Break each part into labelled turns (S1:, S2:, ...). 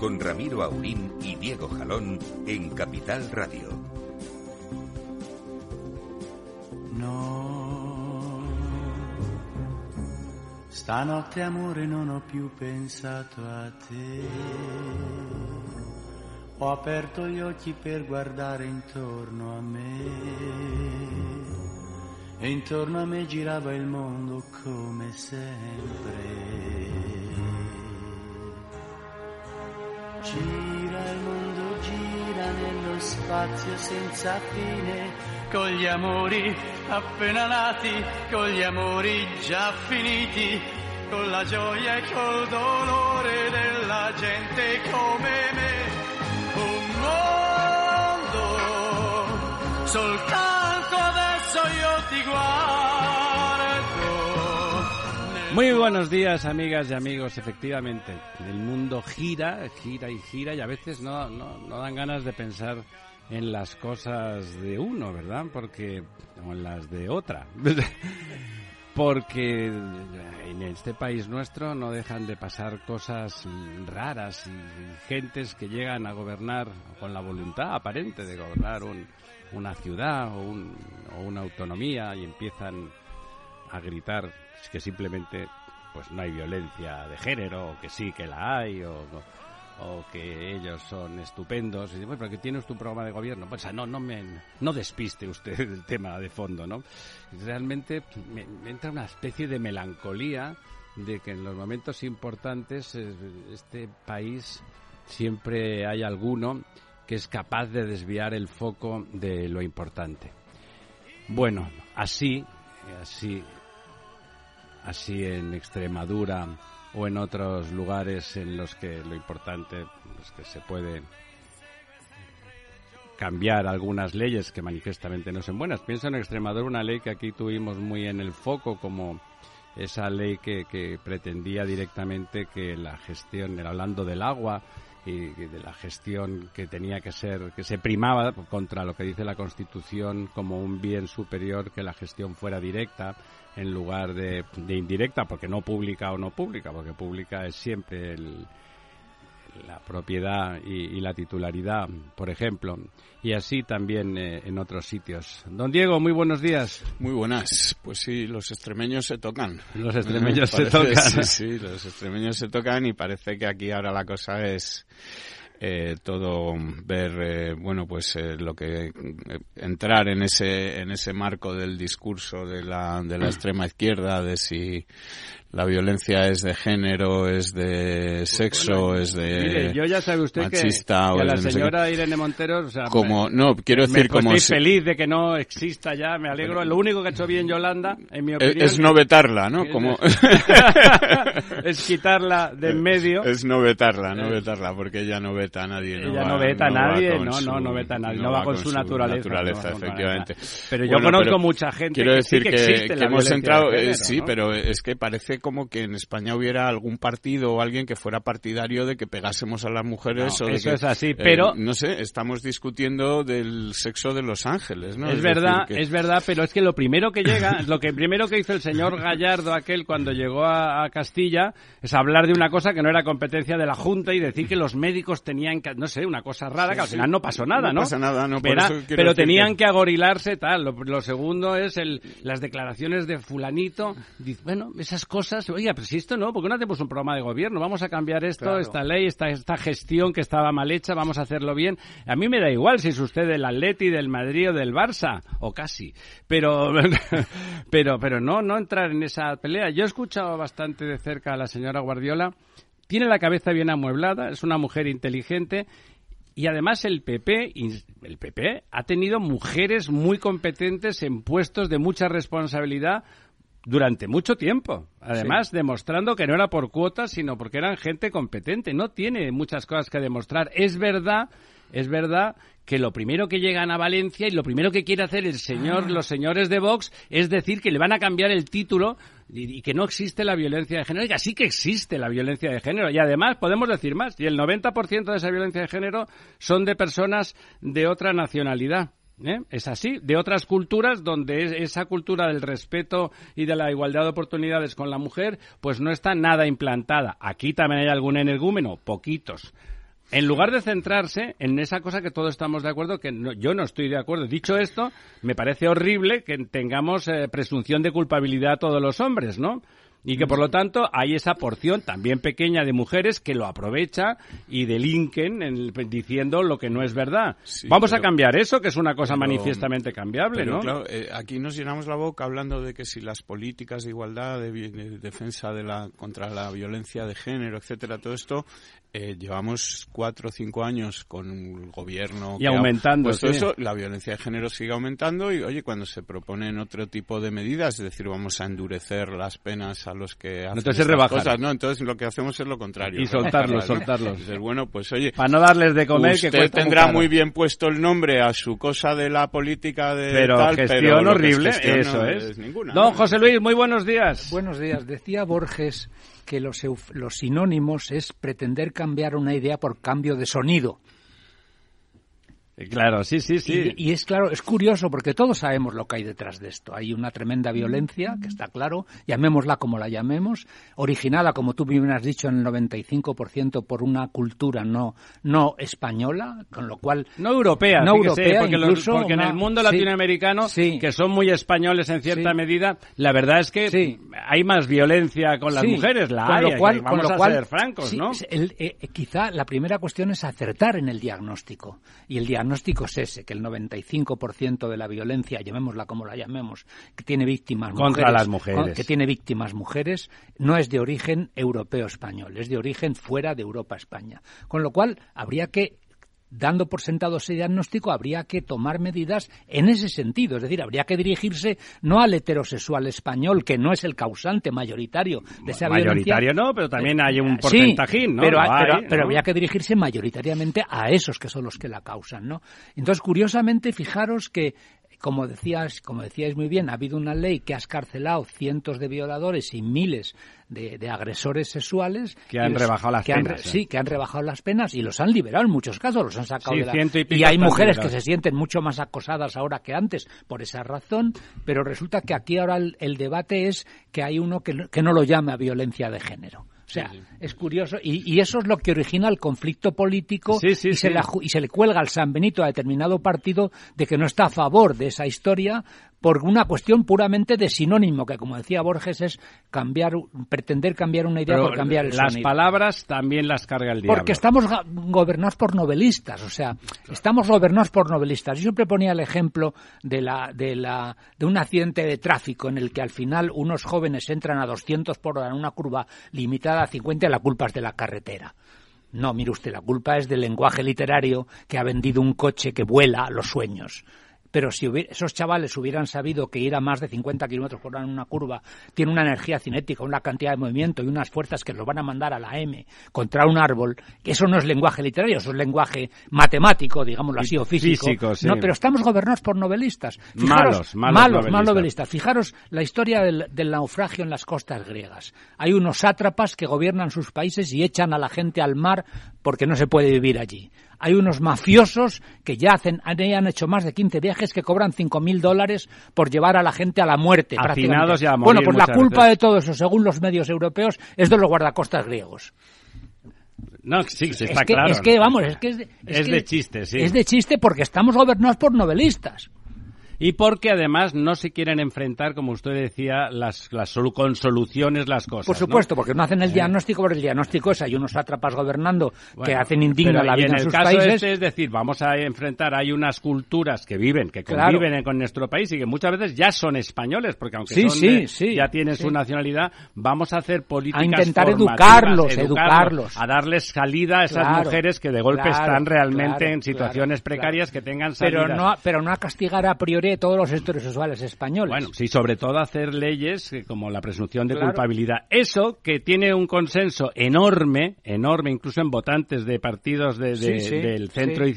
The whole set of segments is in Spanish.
S1: Con Ramiro Aurín y Diego Jalón en Capital Radio.
S2: No, stanotte amore non ho più pensato a te. Ho aperto gli occhi per guardare intorno a me. E intorno a me girava il mondo come sempre. Spazio senza fine, con gli amori appena nati, con gli amori già finiti, con la gioia e col dolore della gente come me. Un mondo, soltanto adesso io ti guardo.
S3: Muy buenos días, amigas y amigos. Efectivamente, el mundo gira, gira y gira y a veces no, no, no dan ganas de pensar en las cosas de uno, ¿verdad? Porque, o en las de otra. Porque en este país nuestro no dejan de pasar cosas raras y gentes que llegan a gobernar con la voluntad aparente de gobernar un, una ciudad o, un, o una autonomía y empiezan a gritar que simplemente pues no hay violencia de género, o que sí que la hay, o, o que ellos son estupendos. Y dice, bueno, pero que tiene usted un programa de gobierno. Pues no, no me no despiste usted del tema de fondo, ¿no? Realmente me, me entra una especie de melancolía de que en los momentos importantes eh, este país siempre hay alguno que es capaz de desviar el foco de lo importante. Bueno, así, así así en Extremadura o en otros lugares en los que lo importante es que se puede cambiar algunas leyes que manifiestamente no son buenas. Pienso en Extremadura una ley que aquí tuvimos muy en el foco como esa ley que, que pretendía directamente que la gestión, hablando del agua, y de la gestión que tenía que ser, que se primaba contra lo que dice la Constitución como un bien superior, que la gestión fuera directa en lugar de, de indirecta, porque no pública o no pública, porque pública es siempre el, la propiedad y, y, la titularidad, por ejemplo, y así también eh, en otros sitios. Don Diego, muy buenos días.
S4: Muy buenas. Pues sí, los extremeños se tocan.
S3: Los extremeños se
S4: Parece-
S3: tocan.
S4: Sí, sí, los extremeños se tocan y parece que aquí ahora la cosa es eh, todo ver, eh, bueno, pues eh, lo que eh, entrar en ese en ese marco del discurso de la de la extrema izquierda de si la violencia es de género, es de sexo, es de
S3: Mire, yo ya sabe usted que,
S4: machista
S3: que
S4: o
S3: a
S4: de
S3: la
S4: no sé
S3: señora Irene Montero, o sea,
S4: como
S3: me-
S4: no quiero
S3: me-
S4: decir
S3: pues
S4: como
S3: estoy
S4: si-
S3: feliz de que no exista ya, me alegro. Lo único que ha hecho bien Yolanda, en mi
S4: es,
S3: opinión,
S4: es no vetarla, ¿no? Como
S3: es quitarla de en medio.
S4: Es no vetarla, no vetarla, porque ella no veta a nadie.
S3: Ella
S4: va-
S3: no veta a nadie, no,
S4: su-
S3: no, no veta a nadie, no va con su naturaleza,
S4: naturaleza,
S3: no
S4: efectivamente.
S3: Pero yo
S4: Bueno,
S3: conozco
S4: pero
S3: mucha gente
S4: Quiero
S3: que sí
S4: decir
S3: que
S4: que,
S3: existe
S4: que
S3: la
S4: hemos entrado, eh,
S3: género,
S4: sí,
S3: ¿no?
S4: pero es que parece como que en España hubiera algún partido o alguien que fuera partidario de que pegásemos a las mujeres
S3: No,
S4: o de
S3: eso
S4: que,
S3: es así,
S4: eh,
S3: pero-
S4: no sé, estamos discutiendo del sexo de los ángeles, ¿no?
S3: Es
S4: decir,
S3: verdad,
S4: que-
S3: es verdad, pero es que lo primero que llega, lo que primero que hizo el señor Gallardo aquel cuando llegó a, a Castilla es hablar de una cosa que no era competencia de la Junta y decir que los médicos tenían que, no sé, una cosa rara, que al
S4: sí.
S3: final no pasó nada,
S4: No
S3: ¿no?
S4: pasa nada, no,
S3: Verá, pero tenían
S4: que-
S3: que agorilarse tal. Lo, lo segundo es el, las declaraciones de fulanito. Dice, bueno, esas cosas cosas. Oiga, pero si esto no, porque no hacemos un programa de gobierno? Vamos a cambiar esto, esta ley, esta, esta gestión que estaba mal hecha, vamos a hacerlo bien. A mí me da igual si es usted del Atleti, del Madrid o del Barça, o casi. Pero, pero, pero no, no entrar en esa pelea. Yo he escuchado bastante de cerca a la señora Guardiola. Tiene la cabeza bien amueblada, es una mujer inteligente y además el PP, el PP ha tenido mujeres muy competentes en puestos de mucha responsabilidad durante mucho tiempo. Además, demostrando que no era por cuotas, sino porque eran gente competente. No tiene muchas cosas que demostrar. Es verdad, es verdad que lo primero que llegan a Valencia y lo primero que quiere hacer el señor,
S5: Ah.
S3: los señores de Vox es decir que le van a cambiar el título y, y que no existe la violencia de género. Oiga, sí que existe la violencia de género. Y además podemos decir más. Y el 90% de esa violencia de género son de personas de otra nacionalidad. ¿Eh? Es así, de otras culturas donde es- esa cultura del respeto y de la igualdad de oportunidades con la mujer, pues no está nada implantada. Aquí también hay algún energúmeno, poquitos. En lugar de centrarse en esa cosa que todos estamos de acuerdo, que no- yo no estoy de acuerdo. Dicho esto, me parece horrible que tengamos eh, presunción de culpabilidad a todos los hombres, ¿no? Y que por lo tanto hay esa porción también pequeña de mujeres que lo aprovecha y delinquen en- diciendo lo que no es verdad.
S4: Sí,
S3: Vamos a cambiar eso, que es una cosa
S4: pero-
S3: manifiestamente cambiable,
S4: Pero
S3: ¿no?
S4: claro, eh, aquí nos llenamos la boca hablando de que si las políticas de igualdad, de, de defensa de la contra la violencia de género, etcétera, todo esto, eh, llevamos cuatro o cinco años con el gobierno
S3: Y
S4: que ha
S3: aumentando,
S4: puesto
S3: sí.
S4: eso, la violencia de género sigue aumentando y oye, cuando se proponen otro tipo de medidas, es decir, vamos a endurecer las penas a los que hacen
S3: Entonces
S4: cosas, no, entonces lo que hacemos es lo contrario.
S3: Y soltarlos,
S4: ¿no?
S3: soltarlos.
S4: Entonces, bueno, pues oye,
S3: Para no darles de comer,
S4: Usted tendrá muy bien puesto el nombre a su cosa de la política de
S3: Pero
S4: tal,
S3: gestión
S4: pero es
S3: horrible,
S4: gestión
S3: eso
S4: no
S3: es.
S4: ninguna.
S3: Don José Luis, muy buenos días.
S5: Buenos días. Decía Borges que los, los sinónimos es pretender cambiar una idea por cambio de sonido.
S3: Claro, sí, sí, sí.
S5: Y, y es claro, es curioso porque todos sabemos lo que hay detrás de esto. Hay una tremenda violencia, que está claro, llamémosla como la llamemos, originada, como tú bien has dicho, en el 95% por una cultura no, no española, con lo cual...
S3: No europea,
S5: No
S3: fíjese,
S5: europea,
S3: porque, los-
S5: incluso
S3: porque en el mundo latinoamericano,
S5: sí.
S3: que son muy españoles en cierta
S5: Sí.
S3: medida, la verdad es que hay más violencia con las mujeres, la
S5: con
S3: hay,
S5: lo cual,
S3: vamos
S5: con lo
S3: a ser francos, ¿no?
S5: el- eh, eh, quizá la primera cuestión es acertar en el diagnóstico. Y el diagnóstico es ese, que el 95% de la violencia, llamémosla como la llamemos, que tiene víctimas
S3: Contra
S5: mujeres,
S3: las mujeres.
S5: que tiene víctimas mujeres, no es de origen europeo-español, es de origen fuera de Europa-España. Con lo cual, habría que dando por sentado ese diagnóstico, habría que tomar medidas en ese sentido. Es decir, habría que dirigirse no al heterosexual español, que no es el causante mayoritario de esa
S3: Mayoritario
S5: violencia.
S3: no, pero también hay un
S5: Sí,
S3: porcentajín, ¿no?
S5: Pero,
S3: Lo
S5: pero-
S3: hay,
S5: pero
S3: ¿no?
S5: habría que dirigirse mayoritariamente a esos que son los que la causan, ¿no? Entonces, curiosamente, fijaros que como decías, como decíais muy bien, ha habido una ley que ha escarcelado cientos de violadores y miles de, de agresores sexuales
S3: Que han
S5: y los-
S3: rebajado las
S5: que
S3: penas, ¿eh?
S5: Sí, que han rebajado las penas y los han liberado en muchos casos, los han sacado
S3: Sí,
S5: de la...
S3: y pico
S5: hay mujeres que se sienten mucho más acosadas ahora que antes por esa razón, pero resulta que aquí ahora el, el debate es que hay uno que, que no lo llama violencia de género. O sea, es curioso. Y, y eso es lo que origina el conflicto político
S3: Sí,
S5: y, se la y se le cuelga al San Benito a determinado partido de que no está a favor de esa historia por una cuestión puramente de sinónimo, que como decía Borges es cambiar, pretender cambiar una idea
S3: Pero
S5: por cambiar el
S3: las
S5: sonido.
S3: palabras también las carga el diablo.
S5: Porque estamos gobernados por novelistas, o sea, estamos gobernados por novelistas. Yo siempre ponía el ejemplo de, la, de, la, de un accidente de tráfico en el que al final unos jóvenes entran a 200 por hora en una curva limitada a 50 y la culpa es de la carretera. No, mire usted, la culpa es del lenguaje literario que ha vendido un coche que vuela a los sueños. Pero si hubiera- esos chavales hubieran sabido que ir a más de 50 kilómetros por hora en una curva tiene una energía cinética, una cantidad de movimiento y unas fuerzas que los van a mandar a la M contra un árbol, que eso no es lenguaje literario, eso es lenguaje matemático, digámoslo así, o físico.
S3: Físico, sí.
S5: No, pero estamos gobernados por novelistas.
S3: Malos, malos
S5: malos,
S3: novelistas.
S5: novelistas. Fijaros la historia del, del naufragio en las costas griegas. Hay unos sátrapas que gobiernan sus países y echan a la gente al mar porque no se puede vivir allí. Hay unos mafiosos que ya hacen, han han hecho más de 15 viajes que cobran 5.000 dólares por llevar a la gente a la muerte.
S3: Y a morir
S5: bueno, pues la culpa
S3: veces.
S5: de todo eso, según los medios europeos, es de los guardacostas griegos.
S3: No, sí, sí, está
S5: es, que,
S3: claro.
S5: es que, vamos, es que es de,
S3: Es
S5: que
S3: de chiste, sí.
S5: Es de chiste porque estamos gobernados por novelistas.
S3: Y porque además no se quieren enfrentar, como usted decía, las, las con soluciones las cosas.
S5: Por supuesto, porque no hacen el diagnóstico, porque el diagnóstico es hay unos sátrapas gobernando que hacen indigna la vida
S3: en,
S5: en sus
S3: caso
S5: países.
S3: Este, es decir, vamos a enfrentar, hay unas culturas que viven, que
S5: Claro.
S3: conviven con nuestro país y que muchas veces ya son españoles, porque aunque
S5: Sí,
S3: son
S5: sí,
S3: de-
S5: sí,
S3: ya tienen su nacionalidad, vamos a hacer políticas
S5: A intentar educarlos, educarlos.
S3: a darles salida a esas
S5: Claro,
S3: mujeres que de golpe
S5: claro,
S3: están realmente en situaciones precarias que tengan salidas.
S5: Pero no, pero no a castigar a priori todos los españoles.
S3: Bueno, sí, sobre todo hacer leyes eh, como la presunción de
S5: Claro.
S3: culpabilidad. Eso que tiene un consenso enorme, enorme, incluso en votantes de partidos de- de-
S5: Sí, sí,
S3: del centro
S5: sí.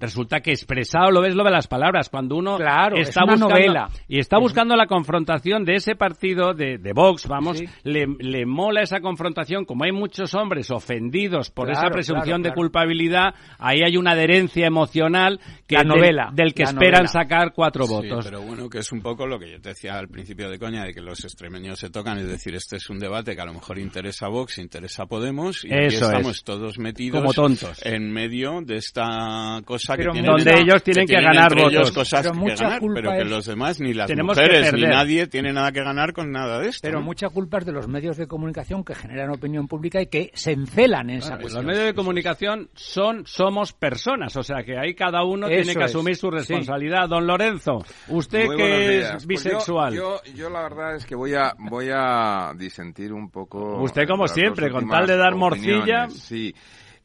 S3: Resulta que expresado lo ves lo de las palabras cuando uno
S5: Claro, es
S3: está
S5: una
S3: buscando
S5: novela.
S3: y está buscando la confrontación de ese partido de, de Vox, vamos,
S5: Sí.
S3: le, le mola esa confrontación como hay muchos hombres ofendidos por
S5: Claro,
S3: esa presunción
S5: claro,
S3: de culpabilidad, ahí hay una adherencia emocional que
S5: La novela,
S3: del, que esperan
S5: novela.
S3: sacar cuatro
S4: Sí,
S3: votos.
S4: pero bueno, que es un poco lo que yo te decía al principio de coña, de que los extremeños se tocan, es decir, este es un debate que a lo mejor interesa a Vox, interesa a Podemos, y aquí estamos
S3: es.
S4: todos metidos
S3: Como tontos.
S4: en medio de esta cosa
S5: Pero
S4: que tienen,
S3: donde ellos tienen que ganar
S4: entre ellos
S3: votos.
S4: cosas
S5: Pero
S4: que
S5: mucha
S4: ganar,
S5: culpa
S4: pero que
S5: es-
S4: los demás, ni las mujeres, ni nadie tiene nada que ganar con nada de esto.
S5: Pero
S4: ¿no?
S5: mucha culpa es de los medios de comunicación que generan opinión pública y que se encelan en esa
S3: Claro,
S5: cuestión.
S3: los medios de comunicación son somos personas, o sea que ahí cada uno
S5: Eso
S3: tiene que
S5: es,
S3: asumir su
S5: sí.
S3: responsabilidad. Don Lorenzo, usted
S6: Muy
S3: que es
S6: días. Pues yo-
S3: bisexual.
S6: yo, yo la verdad es que voy a voy a disentir un poco.
S3: Usted, como siempre, con tal de dar
S6: opiniones.
S3: morcilla.
S6: Sí.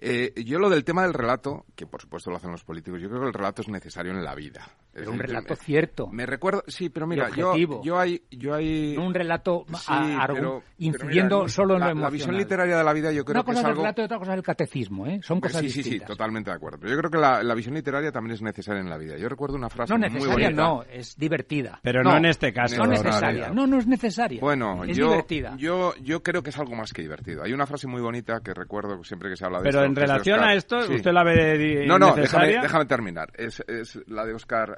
S6: Eh, yo lo del tema del relato, que por supuesto lo hacen los políticos, yo creo que el relato es necesario en la vida. Es
S5: Pero un relato
S6: me-
S5: cierto.
S6: Me recuerdo, sí, pero mira, yo, hay, yo hay,
S5: No un relato
S6: Sí,
S5: a- argu-
S6: pero- pero
S5: incidiendo
S6: mira,
S5: solo en
S6: la,
S5: lo
S6: la visión literaria de la vida yo creo
S5: Una
S6: que
S5: cosa
S6: es
S5: es el
S6: algo
S5: relato y otra cosa es el catecismo, ¿eh? Son cosas
S6: sí, sí, sí,
S5: distintas.
S6: totalmente de acuerdo. Pero yo creo que la, la visión literaria también es necesaria en la vida. Yo recuerdo una frase
S5: No
S6: muy
S5: necesaria,
S6: bonita.
S5: no, es divertida.
S3: Pero no, en este caso.
S5: No necesaria.
S6: no,
S5: No, es necesaria.
S6: Bueno,
S5: es
S6: yo,
S5: divertida.
S6: yo, yo creo que es algo más que divertido. Hay una frase muy bonita que recuerdo siempre que se habla de
S3: Pero
S6: esto,
S3: en relación a esto,
S6: Sí.
S3: ¿usted la ve
S6: No, no, déjame, terminar. Es, es la de Oscar,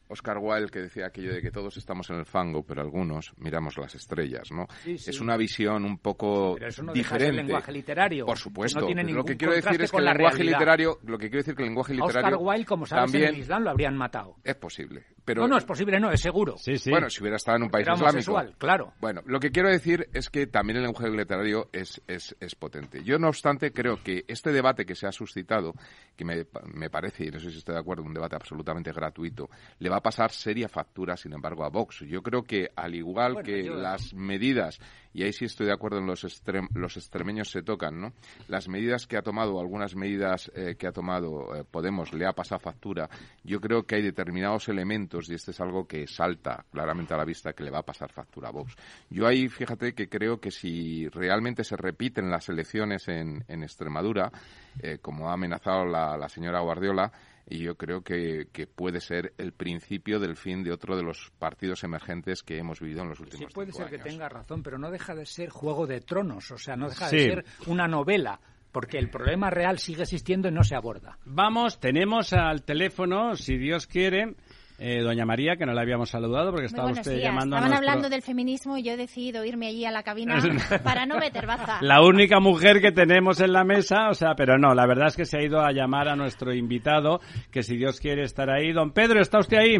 S6: Oscar Wilde que decía aquello de que todos estamos en el fango, pero algunos miramos las estrellas, ¿no?
S5: Sí, sí.
S6: Es una visión un poco
S5: Pero eso no deja
S6: diferente.
S5: lenguaje literario.
S6: Por supuesto.
S5: No tiene
S6: lo que quiero decir es que el lenguaje
S5: realidad.
S6: literario, lo que quiero decir que el lenguaje
S5: A
S6: literario
S5: Oscar Wilde, como sabes,
S6: también
S5: en el Islam lo habrían matado.
S6: es posible. Pero
S5: no, no, es posible, no, es seguro.
S3: Sí, sí.
S6: Bueno, si hubiera estado en un país islámico.
S5: claro.
S6: Bueno, lo que quiero decir es que también el lenguaje literario es, es, es potente. Yo, no obstante, creo que este debate que se ha suscitado, que me, me parece, y no sé si estoy de acuerdo, un debate absolutamente gratuito, le va a pasar seria factura, sin embargo, a Vox. Yo creo que, al igual
S5: Bueno,
S6: que
S5: yo-
S6: las medidas, y ahí sí estoy de acuerdo en los, extrem- los extremeños se tocan, ¿no? Las medidas que ha tomado, algunas medidas eh, que ha tomado eh, Podemos, le ha pasado factura. Yo creo que hay determinados elementos, y este es algo que salta claramente a la vista, que le va a pasar factura a Vox. Yo ahí, fíjate que creo que si realmente se repiten las elecciones en, en Extremadura, eh, como ha amenazado la, la señora Guardiola, y yo creo que, que puede ser el principio del fin de otro de los partidos emergentes que hemos vivido en los
S5: Sí,
S6: últimos
S5: puede
S6: cinco
S5: ser que
S6: años.
S5: tenga razón, pero no deja de ser Juego de Tronos, o sea, no deja
S3: Sí.
S5: de ser una novela, porque el problema real sigue existiendo y no se aborda.
S3: Vamos, tenemos al teléfono, si Dios quiere, eh, doña María, que no la habíamos saludado porque estaba usted
S7: días.
S3: llamando
S7: Estaban
S3: a nuestro...
S7: hablando del feminismo y yo he decidido irme allí a la cabina para no meter baza.
S3: La única mujer que tenemos en la mesa, o sea, pero no, la verdad es que se ha ido a llamar a nuestro invitado, que si Dios quiere estar ahí. Don Pedro, ¿está usted ahí?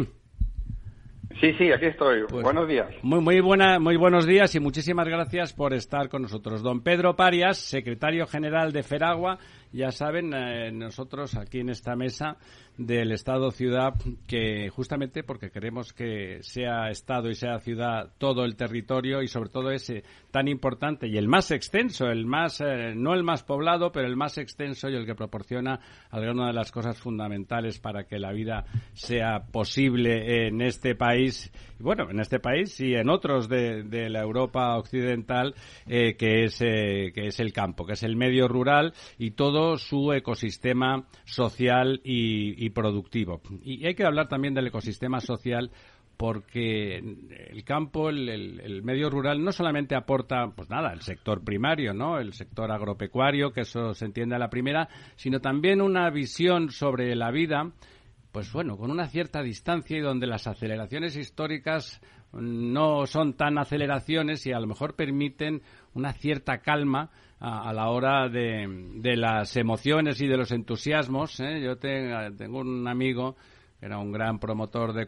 S8: Sí, sí, aquí estoy.
S3: Pues-
S8: Buenos días.
S3: Muy, muy, buena, muy buenos días y muchísimas gracias por estar con nosotros. Don Pedro Parias, secretario general de Feragua, ya saben, eh, nosotros aquí en esta mesa del Estado-Ciudad, que justamente porque queremos que sea Estado y sea ciudad todo el territorio y sobre todo ese tan importante y el más extenso, el más, eh, no el más poblado, pero el más extenso y el que proporciona alguna de las cosas fundamentales para que la vida sea posible en este país, bueno, en este país y en otros de, de la Europa occidental, eh, que, es, eh, que es el campo, que es el medio rural y todo su ecosistema social y, productivo. Y hay que hablar también del ecosistema social porque el campo, el, el- el medio rural, no solamente aporta, pues nada, el sector primario, ¿no? El sector agropecuario, que eso se entiende a la primera, sino también una visión sobre la vida, pues bueno, con una cierta distancia y donde las aceleraciones históricas no son tan aceleraciones y a lo mejor permiten una cierta calma a, a la hora de, de las emociones y de los entusiasmos. ¿eh? Yo te- tengo un amigo era un gran promotor de,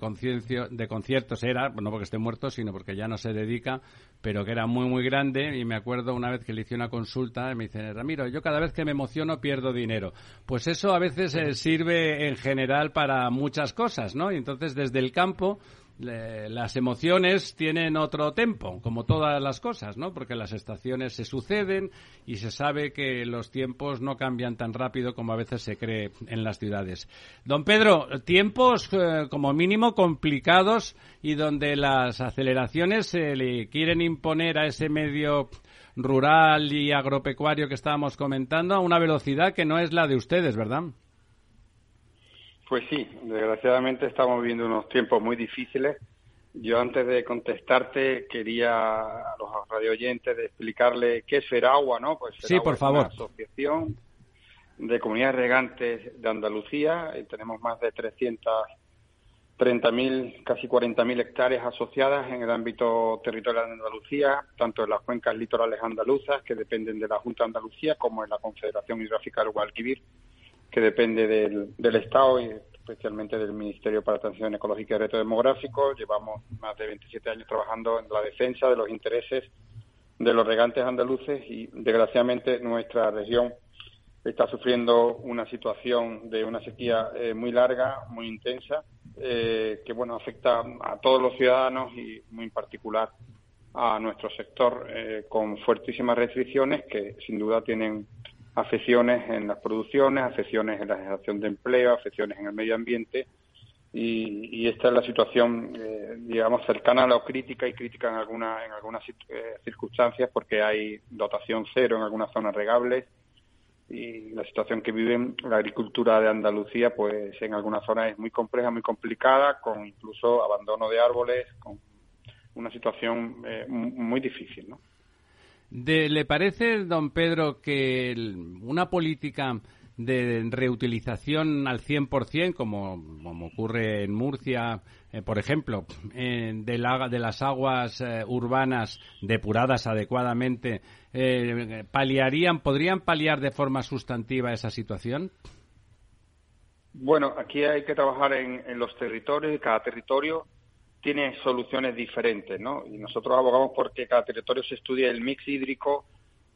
S3: de conciertos, era, no porque esté muerto, sino porque ya no se dedica, pero que era muy, muy grande. Y me acuerdo una vez que le hice una consulta, y me dice, Ramiro, yo cada vez que me emociono pierdo dinero. Pues eso a veces eh, sirve en general para muchas cosas, ¿no? Y entonces desde el campo las emociones tienen otro tempo, como todas las cosas, ¿no? Porque las estaciones se suceden y se sabe que los tiempos no cambian tan rápido como a veces se cree en las ciudades. Don Pedro, tiempos eh, como mínimo complicados y donde las aceleraciones se le quieren imponer a ese medio rural y agropecuario que estábamos comentando a una velocidad que no es la de ustedes, ¿verdad?
S8: Pues sí, desgraciadamente estamos viviendo unos tiempos muy difíciles. Yo antes de contestarte quería a los radioyentes de explicarle qué es Feragua, ¿no? Pues
S3: sí, por favor.
S8: una asociación de comunidades regantes de Andalucía. Y tenemos más de 330.000, casi 40.000 hectáreas asociadas en el ámbito territorial de Andalucía, tanto en las cuencas litorales andaluzas, que dependen de la Junta de Andalucía, como en la Confederación Hidrográfica del Guadalquivir que depende del, Estado y especialmente del Ministerio para la Transición Ecológica y Reto Demográfico. Llevamos más de 27 años trabajando en la defensa de los intereses de los regantes andaluces y, desgraciadamente, nuestra región está sufriendo una situación de una sequía eh, muy larga, muy intensa, eh, que bueno afecta a todos los ciudadanos y muy en particular a nuestro sector eh, con fuertísimas restricciones que sin duda tienen afecciones en las producciones, afecciones en la generación de empleo, afecciones en el medio ambiente. Y, esta es la situación, eh, digamos, cercana a la crítica y crítica en, alguna, en algunas eh, circunstancias porque hay dotación cero en algunas zonas regables y la situación que vive la agricultura de Andalucía, pues en algunas zonas es muy compleja, muy complicada, con incluso abandono de árboles, con una situación eh, muy difícil, ¿no?
S3: ¿Le parece, don Pedro, que una política de reutilización al 100%, como, como ocurre en Murcia, eh, por ejemplo, de, de, las aguas eh, urbanas depuradas adecuadamente, eh, paliarían, podrían paliar de forma sustantiva esa situación?
S8: Bueno, aquí hay que trabajar en, en los territorios, cada territorio tiene soluciones diferentes, ¿no? Y nosotros abogamos porque cada territorio se estudie el mix hídrico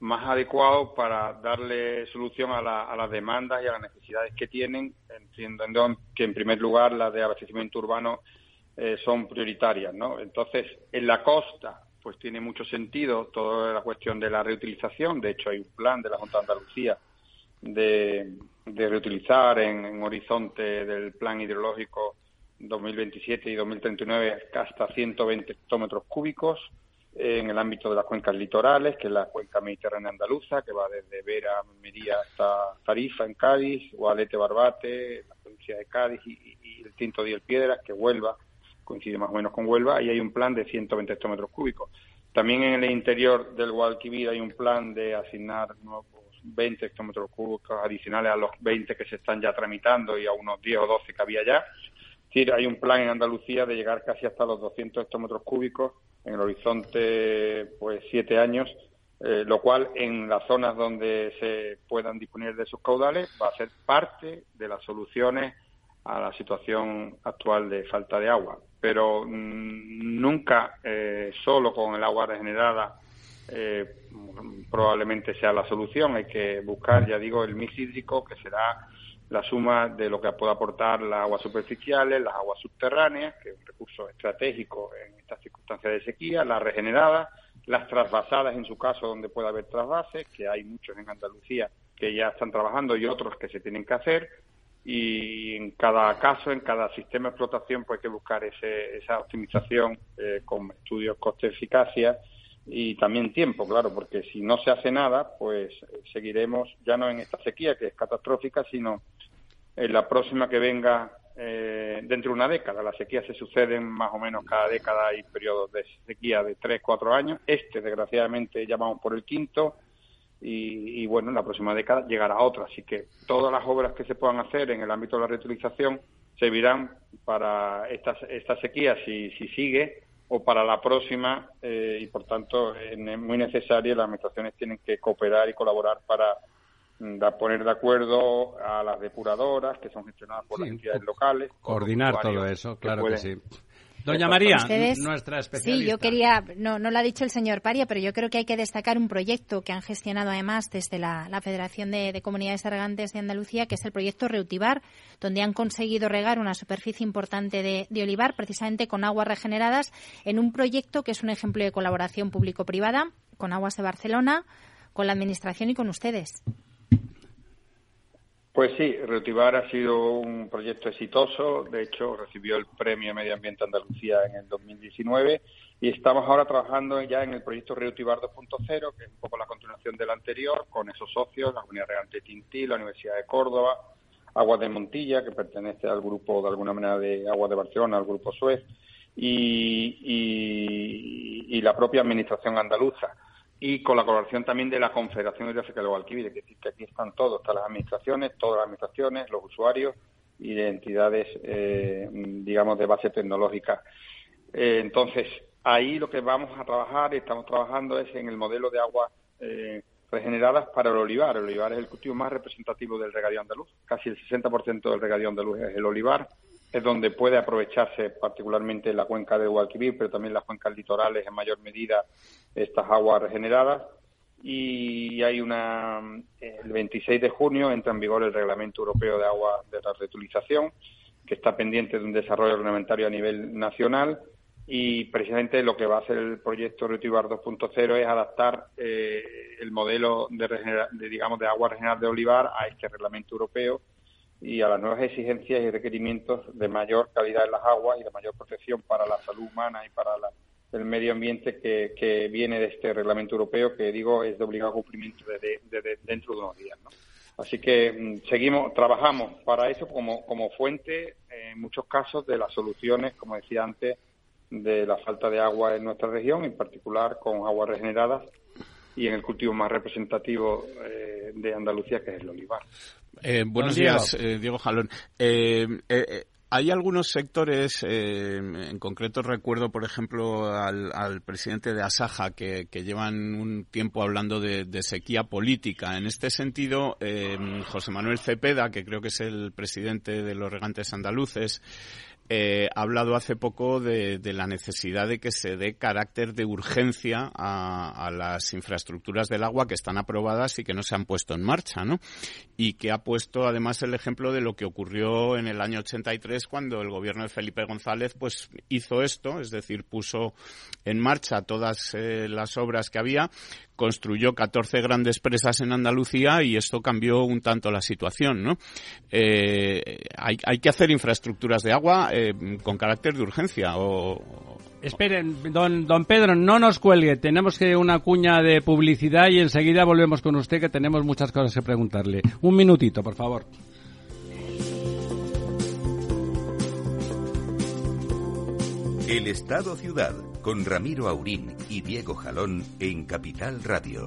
S8: más adecuado para darle solución a, las demandas y a las necesidades que tienen, entendiendo que en primer lugar las de abastecimiento urbano eh, son prioritarias, ¿no? Entonces, en la costa, pues tiene mucho sentido toda la cuestión de la reutilización. De hecho, hay un plan de la Junta de Andalucía de, reutilizar en horizonte del plan hidrológico 2027 y 2039 hasta 120 hectómetros cúbicos en el ámbito de las cuencas litorales, que es la cuenca mediterránea andaluza, que va desde Vera, Almería hasta Tarifa en Cádiz, Guadalete, Barbate, la provincia de Cádiz y, el Tinto de El Piedras, que Huelva, coincide más o menos con Huelva, y hay un plan de 120 hectómetros cúbicos. También en el interior del Guadalquivir hay un plan de asignar nuevos 20 hectómetros cúbicos adicionales a los 20 que se están ya tramitando y a unos 10 o 12 que había ya hay un plan en Andalucía de llegar casi hasta los 200 hectómetros cúbicos en el horizonte, pues, siete años, eh, lo cual en las zonas donde se puedan disponer de sus caudales va a ser parte de las soluciones a la situación actual de falta de agua. Pero mm, nunca eh, solo con el agua regenerada eh, probablemente sea la solución. Hay que buscar, ya digo, el mix hídrico que será la suma de lo que puede aportar las aguas superficiales, las aguas subterráneas, que es un recurso estratégico en estas circunstancias de sequía, las regeneradas, las trasvasadas en su caso donde puede haber trasvases, que hay muchos en Andalucía que ya están trabajando y otros que se tienen que hacer, y en cada caso, en cada sistema de explotación, pues hay que buscar ese, esa optimización eh, con estudios coste-eficacia y también tiempo, claro, porque si no se hace nada, pues seguiremos ya no en esta sequía que es catastrófica, sino en la próxima que venga eh, dentro de una década. Las sequías se suceden más o menos cada década, hay periodos de sequía de tres, cuatro años. Este, desgraciadamente, ya vamos por el quinto. Y, bueno, en la próxima década llegará otra. Así que todas las obras que se puedan hacer en el ámbito de la reutilización servirán para esta, esta sequía, si, si sigue, o para la próxima eh, y por tanto es muy necesario las administraciones tienen que cooperar y colaborar para da poner de acuerdo a las depuradoras que son gestionadas por las entidades locales.
S3: Coordinar todo eso, claro que sí. Doña María, nuestra especialista.
S7: Sí, yo quería, no, no lo ha dicho el señor Paria, pero yo creo que hay que destacar un proyecto que han gestionado además desde la, Federación de, Comunidades Regantes de Andalucía, que es el proyecto Reutivar, donde han conseguido regar una superficie importante de, de olivar, precisamente con aguas regeneradas, en un proyecto que es un ejemplo de colaboración público-privada con Aguas de Barcelona, con la Administración y con ustedes.
S8: Pues sí, Reutivar ha sido un proyecto exitoso. De hecho, recibió el Premio Medio Ambiente Andalucía en el 2019 y estamos ahora trabajando ya en el proyecto Reutivar 2.0, que es un poco la continuación del anterior, con esos socios, la Unidad Regante Tintí, la Universidad de Córdoba, Aguas de Montilla, que pertenece al grupo, de alguna manera, de Aguas de Barcelona, al grupo Suez, y la propia Administración andaluza y con la colaboración también de la Confederación Hidrográfica de Guadalquivir, que, que aquí están todos, están las administraciones, todas las administraciones, los usuarios y de entidades, eh, digamos, de base tecnológica. Eh, entonces, ahí lo que vamos a trabajar, estamos trabajando es en el modelo de aguas eh, regeneradas para el olivar. El olivar es el cultivo más representativo del regadío andaluz. Casi el 60% del regadío andaluz es el olivar es donde puede aprovecharse particularmente la cuenca de Guadalquivir, pero también las cuencas litorales en mayor medida estas aguas regeneradas. Y hay una, el 26 de junio entra en vigor el Reglamento Europeo de Agua de la Reutilización, que está pendiente de un desarrollo reglamentario a nivel nacional y precisamente lo que va a hacer el proyecto Reutivar 2.0 es adaptar eh, el modelo de, de, digamos de agua regenerada de olivar a este reglamento europeo y a las nuevas exigencias y requerimientos de mayor calidad en las aguas y de mayor protección para la salud humana y para el medio ambiente que, que, viene de este reglamento europeo que digo es de obligado cumplimiento de, dentro de unos días. ¿no? Así que mm, seguimos, trabajamos para eso como, como fuente en muchos casos de las soluciones, como decía antes, de la falta de agua en nuestra región, en particular con aguas regeneradas y en el cultivo más representativo eh, de Andalucía, que es el olivar.
S4: Eh, buenos días, eh, Diego Jalón. Eh, hay algunos sectores, en concreto recuerdo, por ejemplo, al, presidente de Asaja, que, llevan un tiempo hablando de, sequía política. En este sentido, José Manuel Cepeda, que creo que es el presidente de los regantes andaluces, eh, ha hablado hace poco de, la necesidad de que se dé carácter de urgencia a, las infraestructuras del agua que están aprobadas y que no se han puesto en marcha, ¿no? Y que ha puesto además el ejemplo de lo que ocurrió en el año 83 cuando el gobierno de Felipe González pues hizo esto, es decir, puso en marcha todas eh, las obras que había construyó 14 grandes presas en Andalucía y esto cambió un tanto la situación, ¿no? Eh, hay, hay, que hacer infraestructuras de agua eh, con carácter de urgencia o,
S3: Esperen, don, don Pedro, no nos cuelgue. Tenemos que una cuña de publicidad y enseguida volvemos con usted que tenemos muchas cosas que preguntarle. Un minutito, por favor.
S1: El Estado Ciudad con Ramiro Aurín y Diego Jalón en Capital Radio.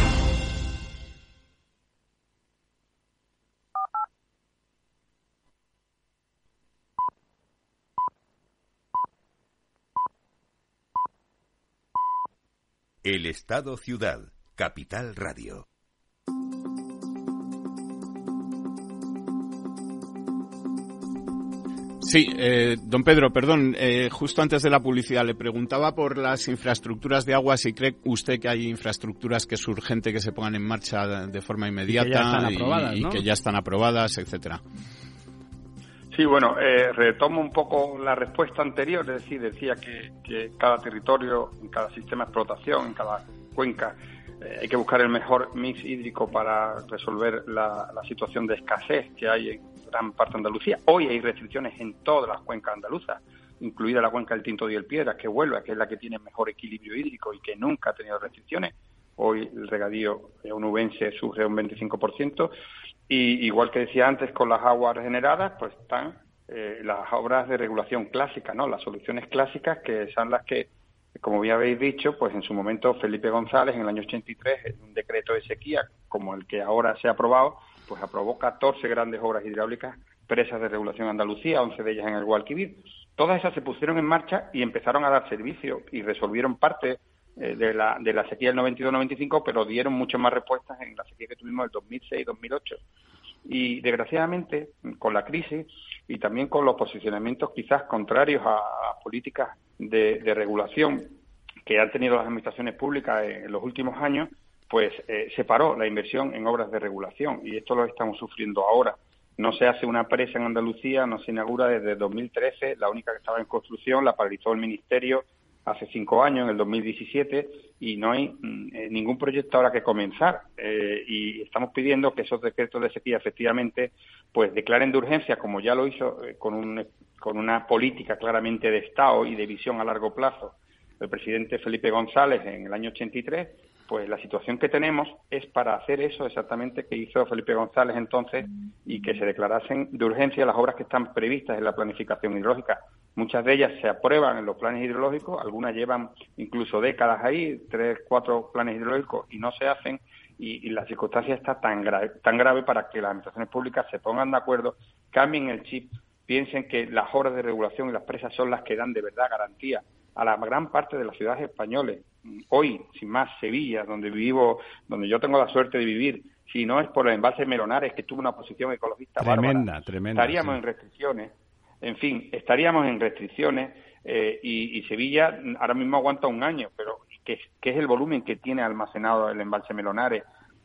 S1: El Estado Ciudad, Capital Radio.
S4: Sí, eh, don Pedro, perdón, eh, justo antes de la publicidad le preguntaba por las infraestructuras de agua, si cree usted que hay infraestructuras que es urgente que se pongan en marcha de forma inmediata
S3: y que ya están aprobadas,
S4: y
S3: ¿no?
S4: que ya están aprobadas, etcétera.
S8: Sí, bueno, eh, retomo un poco la respuesta anterior, es decir, decía que, que cada territorio, en cada sistema de explotación, en cada cuenca, eh, hay que buscar el mejor mix hídrico para resolver la, la situación de escasez que hay en gran parte de Andalucía. Hoy hay restricciones en todas las cuencas andaluzas, incluida la cuenca del Tinto y el Piedra, que vuelve, que es la que tiene mejor equilibrio hídrico y que nunca ha tenido restricciones. Hoy el regadío onubense sufre un 25%. Y igual que decía antes, con las aguas regeneradas, pues están eh, las obras de regulación clásica, ¿no? Las soluciones clásicas que son las que, como ya habéis dicho, pues en su momento Felipe González, en el año 83, en un decreto de sequía como el que ahora se ha aprobado, pues aprobó 14 grandes obras hidráulicas, presas de regulación Andalucía, 11 de ellas en el Guadalquivir. Todas esas se pusieron en marcha y empezaron a dar servicio y resolvieron parte eh, de, la, de la sequía del 92-95, pero dieron muchas más respuestas en la sequía que tuvimos el 2006-2008. Y desgraciadamente, con la crisis y también con los posicionamientos quizás contrarios a, a políticas de, de, regulación que han tenido las administraciones públicas en los últimos años, pues eh, se paró la inversión en obras de regulación y esto lo estamos sufriendo ahora. No se hace una presa en Andalucía, no se inaugura desde 2013, la única que estaba en construcción la paralizó el Ministerio hace cinco años, en el 2017, y no hay mm, eh, ningún proyecto ahora que comenzar. Eh, y estamos pidiendo que esos decretos de sequía efectivamente pues declaren de urgencia, como ya lo hizo eh, con, un, con una política claramente de Estado y de visión a largo plazo el presidente Felipe González en el año 83, pues la situación que tenemos es para hacer eso exactamente que hizo Felipe González entonces y que se declarasen de urgencia las obras que están previstas en la planificación hidrológica. Muchas de ellas se aprueban en los planes hidrológicos, algunas llevan incluso décadas ahí, tres, cuatro planes hidrológicos y no se hacen y, y la circunstancia está tan grave, tan grave para que las administraciones públicas se pongan de acuerdo, cambien el chip, piensen que las obras de regulación y las presas son las que dan de verdad garantía a la gran parte de las ciudades españolas. Hoy, sin más, Sevilla, donde vivo, donde yo tengo la suerte de vivir, si no es por el embalse Melonares, que tuvo una posición ecologista
S3: tremenda,
S8: bárbara,
S3: tremenda,
S8: estaríamos
S3: sí.
S8: en restricciones. En fin, estaríamos en restricciones eh, y, y, Sevilla ahora mismo aguanta un año, pero ¿qué, ¿qué, es el volumen que tiene almacenado el embalse Melonares?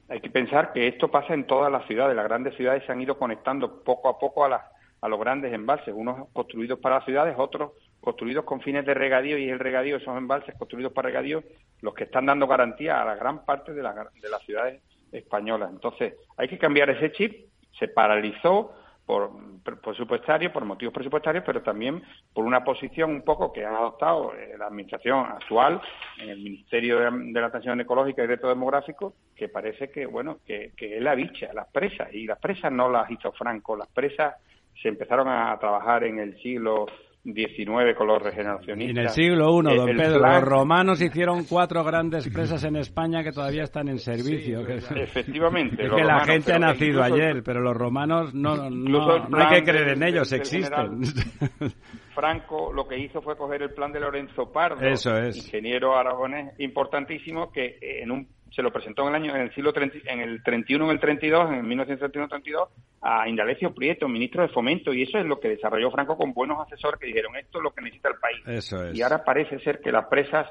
S8: Hay que pensar que esto pasa en todas las ciudades. Las grandes ciudades se han ido conectando poco a poco a, a los grandes embalses, unos construidos para las ciudades, otros construidos con fines de regadío y el regadío, esos embalses construidos para regadío, los que están dando garantía a la gran parte de, la, de las ciudades españolas. Entonces, hay que cambiar ese chip. Se paralizó por presupuestario, por motivos presupuestarios, pero también por una posición un poco que ha adoptado eh, la administración actual en el Ministerio de, la Atención Ecológica y Reto Demográfico, que parece que, bueno, que, que es la bicha, las presas, y las presas no las hizo Franco, las presas se empezaron a trabajar en el siglo 19 con los regeneracionistas.
S3: En el siglo I, don Pedro, plan... los romanos hicieron cuatro grandes presas en España que todavía están en servicio.
S8: Sí, que... Efectivamente.
S3: Es que la romanos, gente ha nacido incluso, ayer, pero los romanos no, no, no hay que creer en ellos, del, existen.
S8: Del Franco lo que hizo fue coger el plan de Lorenzo Pardo,
S3: Eso es.
S8: ingeniero aragonés importantísimo, que en un se lo presentó en el año en el siglo 30, en el 31 en el 32 en el 1931-32 a Indalecio Prieto ministro de fomento y eso es lo que desarrolló Franco con buenos asesores que dijeron esto es lo que necesita el país
S3: eso es.
S8: y ahora parece ser que las presas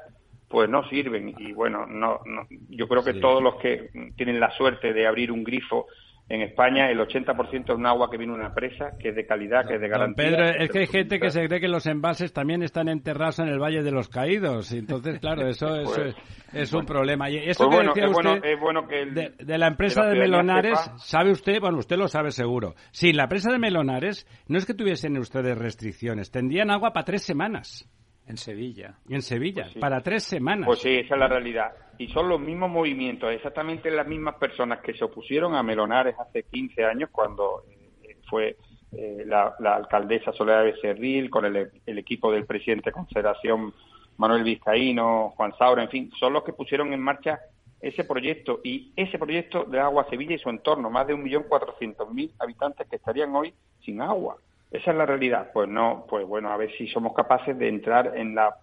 S8: pues no sirven y bueno no, no yo creo que sí. todos los que tienen la suerte de abrir un grifo en España el 80% es un agua que viene de una presa, que es de calidad, que es de garantía.
S3: Pedro, es que hay gente que se cree que los envases también están enterrados en el Valle de los Caídos. Entonces, claro, eso,
S8: Pues,
S3: es, un problema. Y eso
S8: Pues
S3: que
S8: bueno,
S3: decía
S8: es bueno-
S3: usted
S8: es bueno que el-
S3: de, de la empresa
S8: la
S3: de Melonares,
S8: sepa-
S3: ¿sabe usted? Bueno, usted lo sabe seguro. Sí, la presa de Melonares no es que tuviesen ustedes restricciones, tendrían agua para tres semanas.
S5: En Sevilla.
S3: En Sevilla,
S8: Pues sí.
S3: para tres semanas.
S8: Pues sí, esa es la realidad. Y son los mismos movimientos, exactamente las mismas personas que se opusieron a Melonares hace 15 años cuando eh, fue eh, la, la alcaldesa Soledad Becerril con el, el equipo del presidente de Confederación Manuel Vizcaíno, Juan Saura, en fin, son los que pusieron en marcha ese proyecto y ese proyecto de agua a Sevilla y su entorno, más de 1.400.000 habitantes que estarían hoy sin agua. Esa es la realidad. Pues no, pues bueno, a ver si somos capaces de entrar en la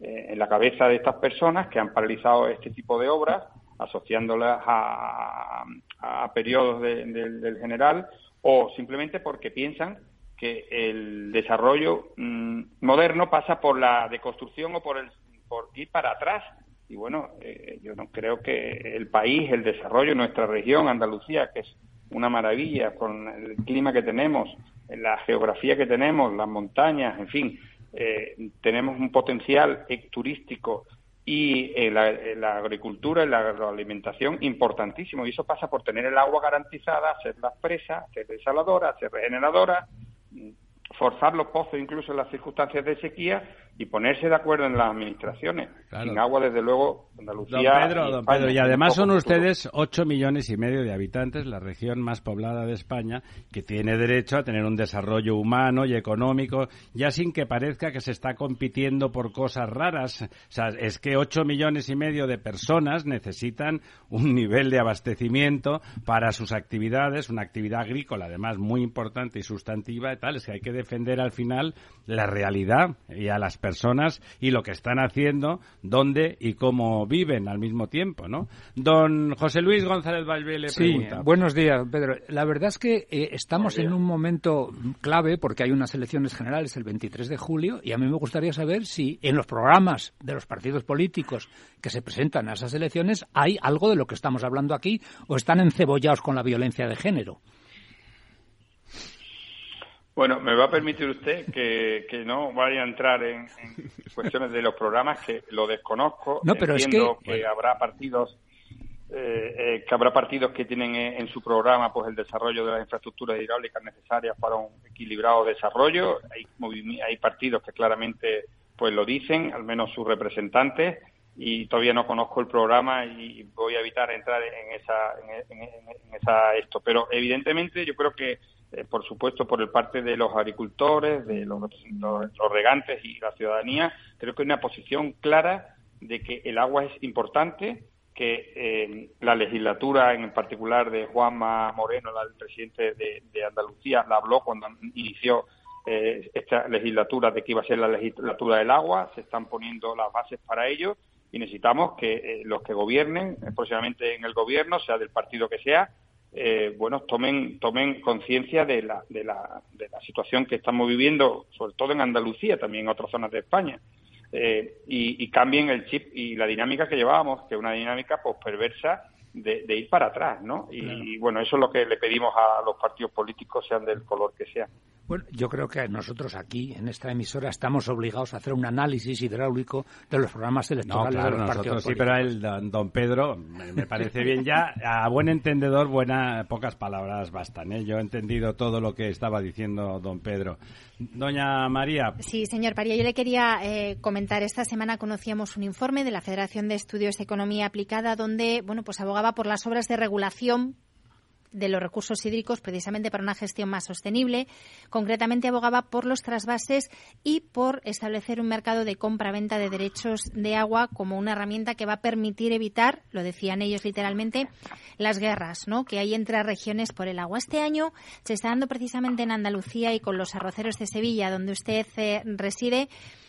S8: eh, en la cabeza de estas personas que han paralizado este tipo de obras, asociándolas a, a periodos de- de- del general, o simplemente porque piensan que el desarrollo mm, moderno pasa por la deconstrucción o por, el, por ir para atrás. Y bueno, eh, yo no creo que el país, el desarrollo, nuestra región, Andalucía, que es una maravilla con el clima que tenemos, la geografía que tenemos, las montañas, en fin, eh, tenemos un potencial eh, turístico y eh, la, eh, la agricultura y la agroalimentación importantísimo. Y eso pasa por tener el agua garantizada, hacer las presas, hacer desaladoras, hacer regeneradoras, mm, forzar los pozos incluso en las circunstancias de sequía y ponerse de acuerdo en las administraciones.
S3: Claro.
S8: Sin agua, desde luego,
S3: Don
S8: Andalucía.
S3: Pedro,
S8: y
S3: don Pedro, y además son ustedes ocho millones y medio de habitantes, la región más poblada de España, que tiene derecho a tener un desarrollo humano y económico, ya sin que parezca que se está compitiendo por cosas raras. O sea, es que ocho millones y medio de personas necesitan un nivel de abastecimiento para sus actividades, una actividad agrícola además muy importante y sustantiva y tal. Es que hay que defender al final la realidad y a las personas y lo que están haciendo, dónde y cómo viven al mismo tiempo, ¿no? Don José Luis González Valvé le
S5: Sí,
S3: pregunta.
S5: buenos días, Pedro. La verdad es que eh, estamos en un momento clave porque hay unas elecciones generales el 23 de julio y a mí me gustaría saber si en los programas de los partidos políticos que se presentan a esas elecciones hay algo de lo que estamos hablando aquí o están encebollados con la violencia de género.
S8: Bueno, me va a permitir usted que, que no vaya a entrar en, en cuestiones de los programas que lo desconozco.
S5: No, pero es
S8: Entiendo
S5: que-
S8: que habrá partidos eh, eh, que habrá partidos que tienen eh, en su programa pues el desarrollo de las infraestructuras hidráulicas necesarias para un equilibrado desarrollo. Hay, hay partidos que claramente pues lo dicen, al menos sus representantes, y todavía no conozco el programa y voy a evitar entrar en esa, en, esa esto. Pero evidentemente yo creo que eh, por supuesto, por el parte de los agricultores, de los, los- los regantes y la ciudadanía, creo que hay una posición clara de que el agua es importante, que eh, la legislatura, en particular de Juanma Moreno, la del presidente de, de Andalucía, la habló cuando inició eh, esta legislatura de que iba a ser la legislatura del agua, se están poniendo las bases para ello y necesitamos que eh, los que gobiernen, eh, próximamente en el gobierno, sea del partido que sea, eh, bueno, tomen, tomen conciencia de la, de, la, de la situación que estamos viviendo, sobre todo en Andalucía, también en otras zonas de España, eh, y, y cambien el chip y la dinámica que llevábamos, que es una dinámica pues perversa de, de ir para atrás, ¿no? Y, y, bueno, eso es lo que le pedimos a los partidos políticos, sean del color que sean.
S5: Bueno, yo creo que nosotros aquí, en esta emisora, estamos obligados a hacer un análisis hidráulico de los programas
S3: No,
S5: electorales
S3: claro,
S5: de los partidos
S3: nosotros sí,
S5: políticos.
S3: pero el don, don Pedro, me, me parece bien ya, a buen entendedor, buena, pocas palabras bastan, ¿eh? Yo he entendido todo lo que estaba diciendo don Pedro. Doña María,
S7: Sí, señor Paría, yo le quería eh, comentar. Esta semana conocíamos un informe de la Federación de Estudios de Economía Aplicada donde, bueno, pues abogaba por las obras de regulación de los recursos hídricos precisamente para una gestión más sostenible. Concretamente abogaba por los trasvases y por establecer un mercado de compra-venta de derechos de agua como una herramienta que va a permitir evitar, lo decían ellos literalmente, las guerras ¿no? que hay entre regiones por el agua. Este año se está dando precisamente en Andalucía y con los arroceros de Sevilla, donde usted eh, reside,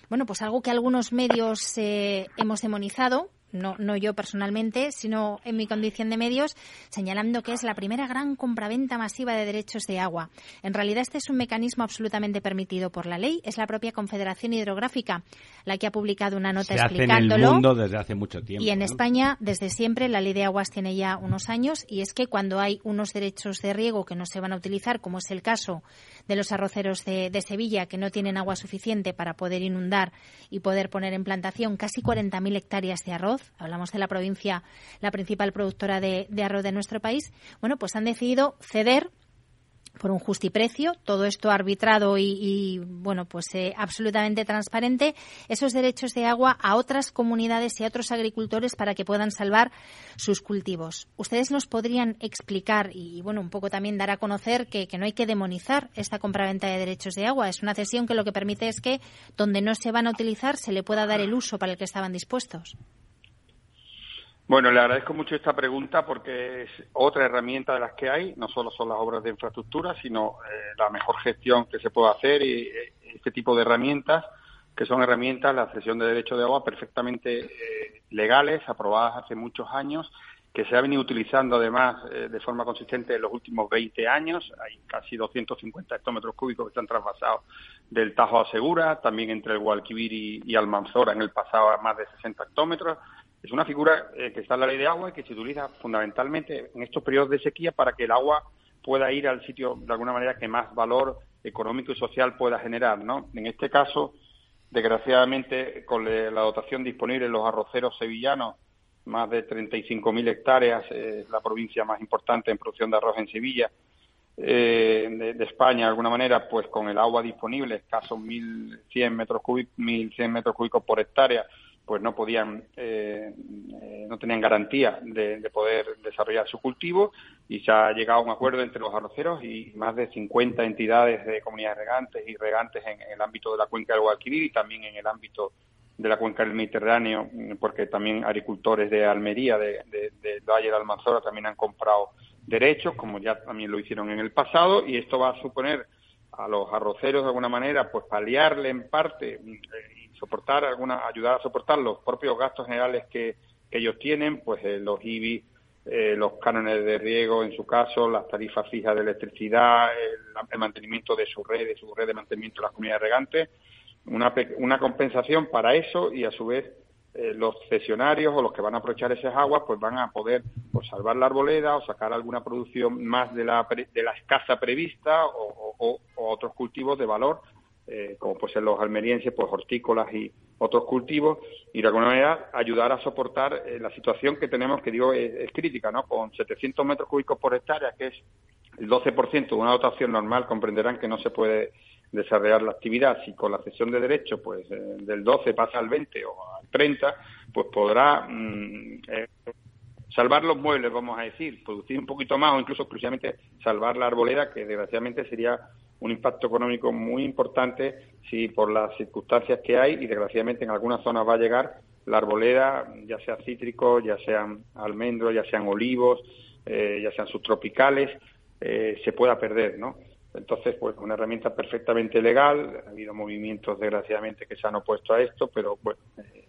S7: bueno, pues algo que algunos medios eh, hemos demonizado, no, no yo personalmente, sino en mi condición de medios, señalando que es la primera gran compraventa masiva de derechos de agua. En realidad este es un mecanismo absolutamente permitido por la ley. Es la propia Confederación Hidrográfica la que ha publicado una nota
S3: Se hace en
S7: explicándolo.
S3: el mundo desde hace mucho tiempo.
S7: Y en
S3: ¿no?
S7: España, desde siempre, la ley de aguas tiene ya unos años y es que cuando hay unos derechos de riego que no se van a utilizar, como es el caso de los arroceros de, Sevilla, que no tienen agua suficiente para poder inundar y poder poner en plantación casi 40.000 hectáreas de arroz, hablamos de la provincia, la principal productora de, de arroz de nuestro país, bueno, pues han decidido ceder por un justiprecio, todo esto arbitrado y, y, bueno, pues eh, absolutamente transparente, esos derechos de agua a otras comunidades y a otros agricultores para que puedan salvar sus cultivos. Ustedes nos podrían explicar y, bueno, un poco también dar a conocer que, que no hay que demonizar esta compraventa de derechos de agua. Es una cesión que lo que permite es que donde no se van a utilizar se le pueda dar el uso para el que estaban dispuestos.
S8: Bueno, le agradezco mucho esta pregunta porque es otra herramienta de las que hay, no solo son las obras de infraestructura, sino eh, la mejor gestión que se puede hacer y eh, este tipo de herramientas, que son herramientas, la cesión de derechos de agua perfectamente eh, legales, aprobadas hace muchos años, que se ha venido utilizando además de forma consistente en los últimos 20 años. Hay casi 250 hectómetros cúbicos que se han trasvasado del Tajo a Segura, también entre el Guadalquivir y, y Almanzora en el pasado a más de 60 hectómetros. Es una figura eh, que está en la ley de agua y que se utiliza fundamentalmente en estos periodos de sequía para que el agua pueda ir al sitio de alguna manera que más valor económico y social pueda generar, ¿no? En este caso, desgraciadamente, con la dotación disponible en los arroceros sevillanos, más de 35.000 hectáreas, eh, la provincia más importante en producción de arroz en Sevilla, eh, de, de, España, de alguna manera, pues con el agua disponible, escasos 1.100 metros cúbicos, 1.100 metros cúbicos por hectárea, pues no podían, eh, no tenían garantía de, de, poder desarrollar su cultivo y se ha llegado a un acuerdo entre los arroceros y más de 50 entidades de comunidades regantes y regantes en, en el ámbito de la cuenca del Guadalquivir y también en el ámbito de la cuenca del Mediterráneo, porque también agricultores de Almería, de, de, de Valle de Almanzora, también han comprado derechos, como ya también lo hicieron en el pasado, y esto va a suponer a los arroceros de alguna manera, pues paliarle en parte y soportar alguna, ayudar a soportar los propios gastos generales que, que ellos tienen, pues eh, los IBI, eh, los cánones de riego en su caso, las tarifas fijas de electricidad, el, el mantenimiento de su red, de su red de mantenimiento de las comunidades regantes, una, una compensación para eso y a su vez eh, los cesionarios o los que van a aprovechar esas aguas pues van a poder pues, salvar la arboleda o sacar alguna producción más de la, de la escasa prevista o, o, o otros cultivos de valor eh, como pues en los almerienses pues hortícolas y otros cultivos y de alguna manera ayudar a soportar eh, la situación que tenemos que digo es, es, crítica no con 700 metros cúbicos por hectárea que es el 12% de una dotación normal comprenderán que no se puede desarrollar la actividad. Si con la cesión de derechos pues eh, del 12 pasa al 20 o al 30, pues podrá mm, eh, salvar los muebles, vamos a decir, producir un poquito más o incluso exclusivamente salvar la arboleda, que desgraciadamente sería un impacto económico muy importante si por las circunstancias que hay y desgraciadamente en algunas zonas va a llegar la arboleda, ya sea cítricos, ya sean almendros, ya sean olivos, eh, ya sean subtropicales, se pueda perder, ¿no? Entonces, pues una herramienta perfectamente legal. Ha habido movimientos, desgraciadamente, que se han opuesto a esto, pero bueno, eh,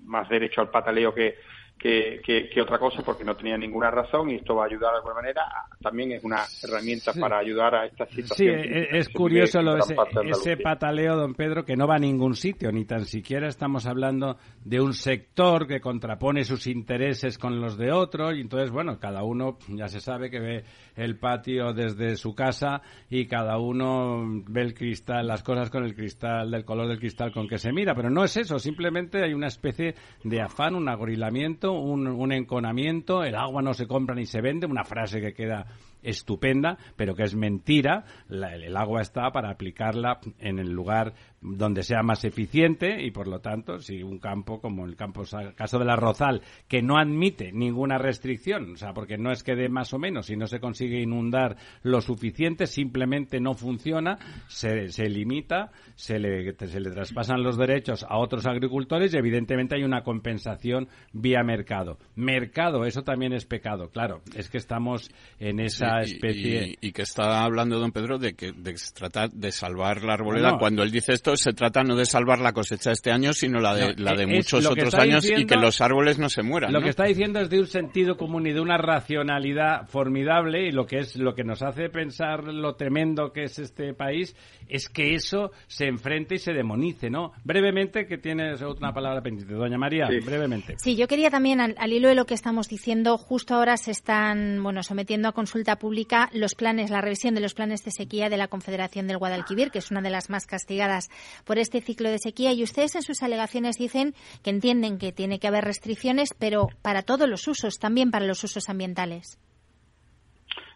S8: más derecho al pataleo que, que, que, que, otra cosa porque no tenía ninguna razón y esto va a ayudar de alguna manera. También es una herramienta para ayudar a esta situación.
S3: Sí, es curioso lo, ese, ese, pataleo, don Pedro, que no va a ningún sitio, ni tan siquiera estamos hablando de un sector que contrapone sus intereses con los de otro y entonces, bueno, cada uno ya se sabe que ve el patio desde su casa y cada uno ve el cristal, las cosas con el cristal, del color del cristal con que se mira, pero no es eso, simplemente hay una especie de afán, un agorilamiento, un, un enconamiento, el agua no se compra ni se vende, una frase que queda estupenda, pero que es mentira. La, el agua está para aplicarla en el lugar donde sea más eficiente y, por lo tanto, si un campo como el campo caso de la Rozal, que no admite ninguna restricción, o sea, porque no es que dé más o menos, si no se consigue inundar lo suficiente, simplemente no funciona, se, se limita, se le, se le traspasan los derechos a otros agricultores y, evidentemente, hay una compensación vía mercado. Mercado, eso también es pecado, claro, es que estamos en esa la especie.
S4: Y, que está hablando don Pedro de que de se trata de salvar la arboleda. Cuando él dice esto, se trata no de salvar la cosecha este año, sino la de, la de muchos otros años y que los árboles no se mueran.
S3: Lo que está diciendo es de un sentido común y de una racionalidad formidable y lo que es lo que nos hace pensar lo tremendo que es este país es que eso se enfrente y se demonice, ¿no? Brevemente, que tienes otra palabra pendiente, doña María, brevemente.
S7: Sí, yo quería también, al, hilo de lo que estamos diciendo, justo ahora se están, bueno, sometiendo a consulta pública los planes, la revisión de los planes de sequía de la Confederación del Guadalquivir, que es una de las más castigadas por este ciclo de sequía, y ustedes en sus alegaciones dicen que entienden que tiene que haber restricciones, pero para todos los usos, también para los usos ambientales.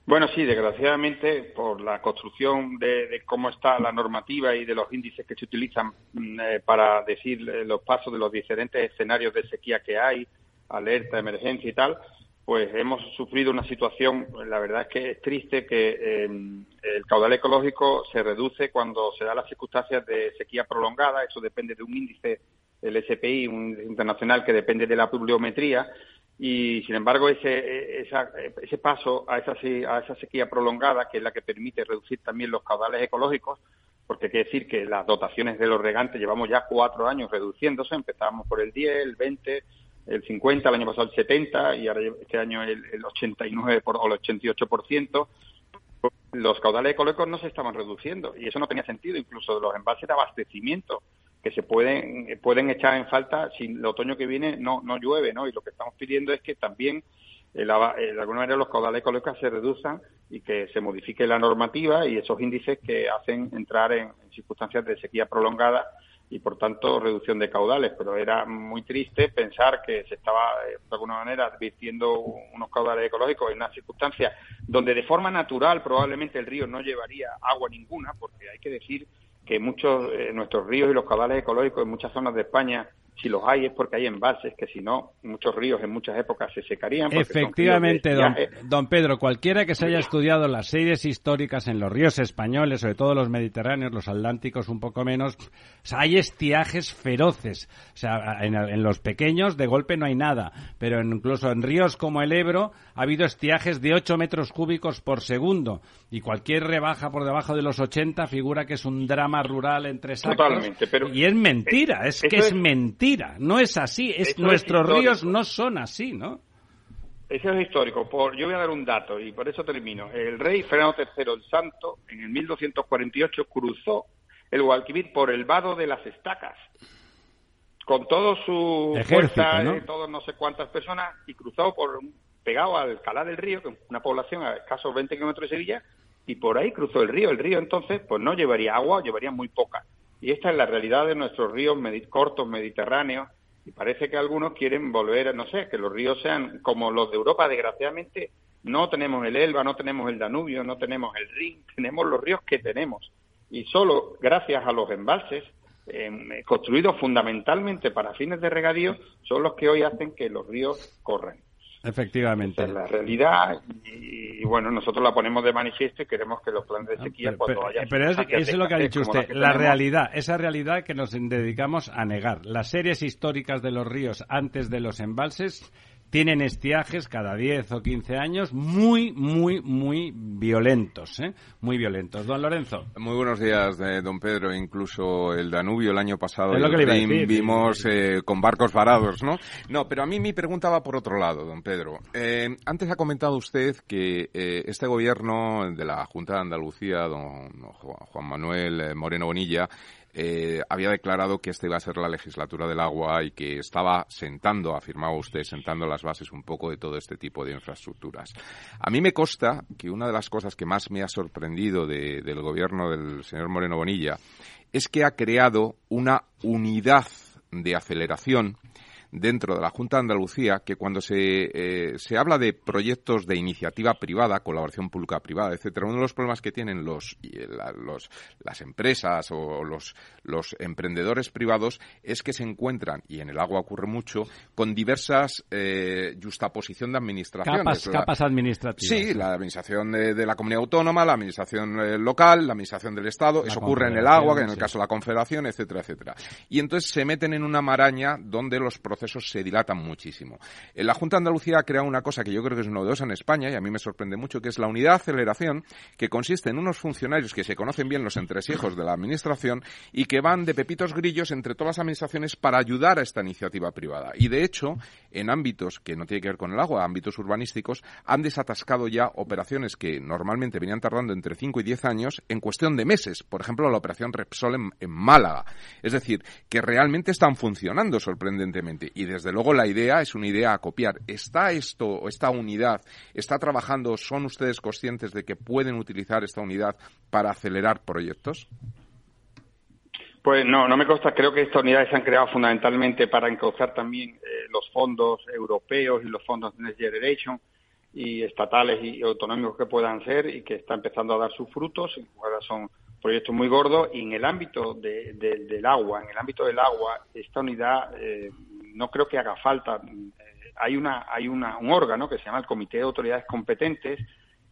S8: Bueno, sí, desgraciadamente, por la construcción de, cómo está la normativa y de los índices que se utilizan mm, eh, para decir eh, los pasos de los diferentes escenarios de sequía que hay, alerta, emergencia y tal, pues hemos sufrido una situación, la verdad es que es triste que em, el caudal ecológico se reduce cuando se da las circunstancias de sequía prolongada, eso depende de un índice, el SPI, un índice internacional que depende de la pluviometría, y sin embargo ese, ese paso a esa, a esa sequía prolongada, que es la que permite reducir también los caudales ecológicos, porque que decir que las dotaciones de los regantes llevamos ya cuatro años reduciéndose, empezamos por el 10, el 20, el 50, el año pasado el 70 y ahora este año el, el 89 por, o el 88%, los caudales ecológicos no se estaban reduciendo y eso no tenía sentido, incluso los envases de abastecimiento que se pueden, pueden echar en falta si el otoño que viene no, no llueve, ¿no? Y lo que estamos pidiendo es que también de alguna manera los caudales ecológicos se reduzcan y que se modifique la normativa y esos índices que hacen entrar en, circunstancias de sequía prolongada y por tanto reducción de caudales. Pero era muy triste pensar que se estaba eh, de alguna manera advirtiendo unos caudales ecológicos en una circunstancia donde de forma natural probablemente el río no llevaría agua ninguna, porque hay que decir que muchos eh, nuestros ríos y los caudales ecológicos en muchas zonas de España si los hay es porque hay embalses, que si no, muchos ríos en muchas épocas se secarían.
S3: Efectivamente, don, Pedro, cualquiera que se haya estudiado las series históricas en los ríos españoles, sobre todo los mediterráneos, los atlánticos un poco menos, hay estiajes feroces. O sea, en, los pequeños de golpe no hay nada, pero incluso en ríos como el Ebro ha habido estiajes de 8 metros cúbicos por segundo y cualquier rebaja por debajo de los 80 figura que es un drama rural entre sacos.
S8: Totalmente, pero
S3: y es mentira, es que es, mentira, no es así, es nuestros ríos no son así, ¿no?
S8: Eso es histórico. Por, yo voy a dar un dato y por eso termino. El rey Fernando III el Santo en el 1248 cruzó el Guadalquivir por el vado de las estacas con todo su fuerza, ¿no? todos no sé cuántas personas y cruzó por pegado al Calá del Río, que es una población a escasos 20 kilómetros de Sevilla, y por ahí cruzó el río. El río entonces pues no llevaría agua, llevaría muy poca. Y esta es la realidad de nuestros ríos cortos, mediterráneos, y parece que algunos quieren volver, no sé, que los ríos sean como los de Europa. Desgraciadamente no tenemos el Elba, no tenemos el Danubio, no tenemos el Rin, tenemos los ríos que tenemos. Y solo gracias a los embalses, em, construidos fundamentalmente para fines de regadío, son los que hoy hacen que los ríos corran.
S3: Efectivamente.
S8: es la realidad y, bueno, nosotros la ponemos de manifiesto y queremos que los planes de ah, sequía
S3: pero, cuando Pero es, eso es lo que ha dicho usted, la, realidad, esa realidad que nos dedicamos a negar. Las series históricas de los ríos antes de los embalses tienen estiajes cada 10 o 15 años muy, muy, muy violentos, ¿eh? Muy violentos. Don Lorenzo.
S6: Muy buenos días, eh, don Pedro. Incluso el Danubio el año pasado vimos eh, con barcos varados, ¿no? No, pero a mí mi pregunta va por otro lado, don Pedro. Eh, antes ha comentado usted que este gobierno de la Junta de Andalucía, don Juan Manuel Moreno Bonilla, eh, había declarado que esta iba a ser la legislatura del agua y que estaba sentando, afirmaba usted, sentando las bases un poco de todo este tipo de infraestructuras. A mí me consta que una de las cosas que más me ha sorprendido del gobierno del señor Moreno Bonilla es que ha creado una unidad de aceleración dentro de la Junta de Andalucía que cuando se, eh, se habla de proyectos de iniciativa privada, colaboración pública-privada, etcétera, uno de los problemas que tienen los, los, las empresas o los, los emprendedores privados es que se encuentran, y en el agua ocurre mucho, con diversas eh, justaposición de administraciones.
S3: Capas, administrativas.
S6: Sí, la administración de, la comunidad autónoma, la administración eh, local, la administración del Estado, eso ocurre en el agua, que en el caso de la Confederación, etcétera, etcétera. Y entonces se meten en una maraña donde los procesos procesos se dilatan muchísimo. En la Junta de Andalucía ha creado una cosa que yo creo que es novedosa en España y a mí me sorprende mucho, que es la unidad de aceleración, que consiste en unos funcionarios que se conocen bien los entresijos de la Administración y que van de pepitos grillos entre todas las administraciones para ayudar a esta iniciativa privada. Y de hecho, en ámbitos que no tiene que ver con el agua, ámbitos urbanísticos, han desatascado ya operaciones que normalmente venían tardando entre 5 y 10 años en cuestión de meses. Por ejemplo, la operación Repsol en, Málaga. Es decir, que realmente están funcionando sorprendentemente. Y desde luego la idea es una idea a copiar. ¿Está esto, esta unidad, está trabajando, son ustedes conscientes de que pueden utilizar esta unidad para acelerar proyectos?
S8: Pues no, no me consta. Creo que estas unidades se han creado fundamentalmente para encauzar también eh, los fondos europeos y los fondos de Next Generation y estatales y autonómicos que puedan ser y que está empezando a dar sus frutos. Ahora son proyectos muy gordos y en el ámbito del agua, en el ámbito del agua, esta unidad eh, no creo que haga falta. Eh, hay una hay una, un órgano que se llama el Comité de Autoridades Competentes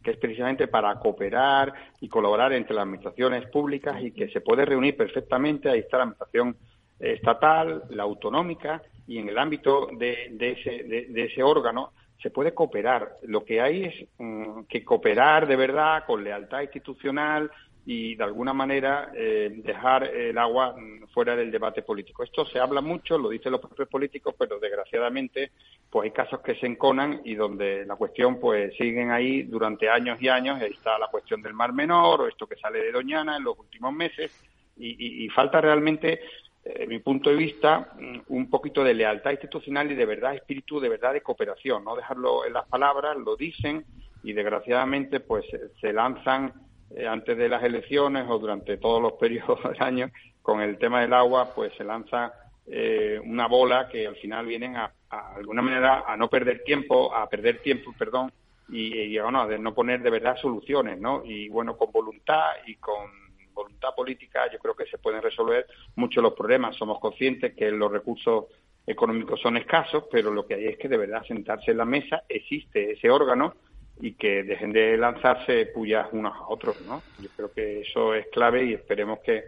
S8: que es precisamente para cooperar y colaborar entre las administraciones públicas y que se puede reunir perfectamente. Ahí está la administración estatal, la autonómica y en el ámbito de, ese, de, ese órgano se puede cooperar. Lo que hay es mm, que cooperar de verdad con lealtad institucional, y de alguna manera eh, dejar el agua fuera del debate político. Esto se habla mucho, lo dicen los propios políticos, pero desgraciadamente pues hay casos que se enconan y donde la cuestión pues siguen ahí durante años y años. Está la cuestión del Mar Menor o esto que sale de Doñana en los últimos meses y, falta realmente, eh, mi punto de vista, un poquito de lealtad institucional y de verdad espíritu de verdad de cooperación, no dejarlo en las palabras, lo dicen y desgraciadamente pues se lanzan eh, antes de las elecciones o durante todos los periodos del año, con el tema del agua, pues se lanza eh, una bola que al final vienen a, alguna manera a no perder tiempo, a perder tiempo, perdón, y, y bueno, a no poner de verdad soluciones, ¿no? Y bueno, con voluntad y con voluntad política yo creo que se pueden resolver muchos los problemas. Somos conscientes que los recursos económicos son escasos, pero lo que hay es que de verdad sentarse en la mesa, existe ese órgano y que dejen de lanzarse pullas unos a otros, ¿no? Yo creo que eso es clave y esperemos que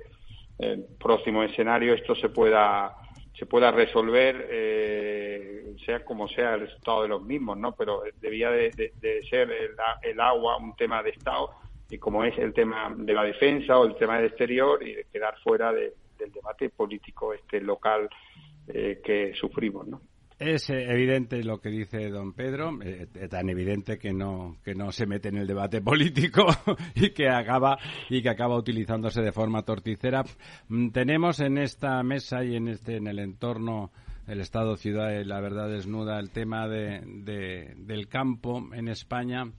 S8: el próximo escenario esto se pueda se pueda resolver, eh, sea como sea el resultado de los mismos, ¿no? Pero debía de, ser el, agua un tema de Estado y como es el tema de la defensa o el tema del exterior y de quedar fuera del debate político este local eh, que sufrimos, ¿no?
S3: Es eh, evidente lo que dice don Pedro, eh, eh, tan evidente que no que no se mete en el debate político y que acaba y que acaba utilizándose de forma torticera. Mm, tenemos en esta mesa y en este en el entorno el Estado ciudad y la verdad desnuda el tema de, del campo en España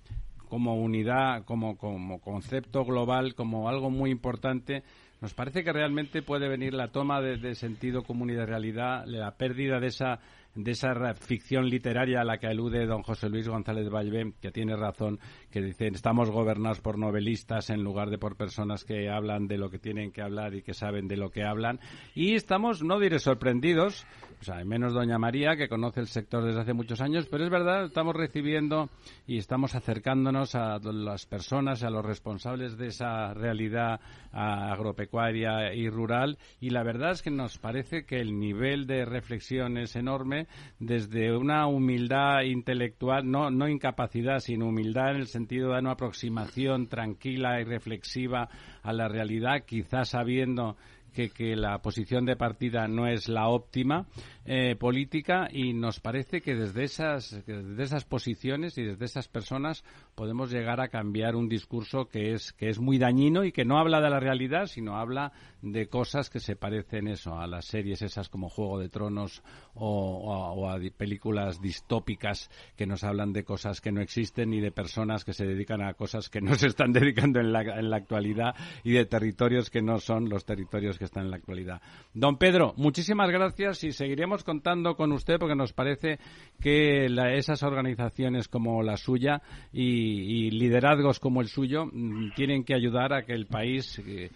S3: como unidad, como, como concepto global, como algo muy importante nos parece que realmente puede venir la toma de, de, sentido común y de realidad, la pérdida de esa de esa ficción literaria a la que alude don José Luis González Valvé, que tiene razón, que dice estamos gobernados por novelistas en lugar de por personas que hablan de lo que tienen que hablar y que saben de lo que hablan. Y estamos, no diré sorprendidos, o sea, menos doña María, que conoce el sector desde hace muchos años, pero es verdad, estamos recibiendo y estamos acercándonos a las personas, a los responsables de esa realidad agropecuaria y rural, y la verdad es que nos parece que el nivel de reflexión es enorme desde una humildad intelectual, no, no incapacidad, sino humildad en el sentido de una aproximación tranquila y reflexiva a la realidad, quizás sabiendo que, que, la posición de partida no es la óptima eh, política y nos parece que desde esas, desde esas posiciones y desde esas personas podemos llegar a cambiar un discurso que es, que es muy dañino y que no habla de la realidad, sino habla de cosas que se parecen eso, a las series esas como Juego de Tronos o, a películas distópicas que nos hablan de cosas que no existen y de personas que se dedican a cosas que no se están dedicando en la, en la actualidad y de territorios que no son los territorios que están en la actualidad. Don Pedro, muchísimas gracias y seguiremos contando con usted porque nos parece que esas organizaciones como la suya y, liderazgos como el suyo mm, tienen que ayudar a que el país eh,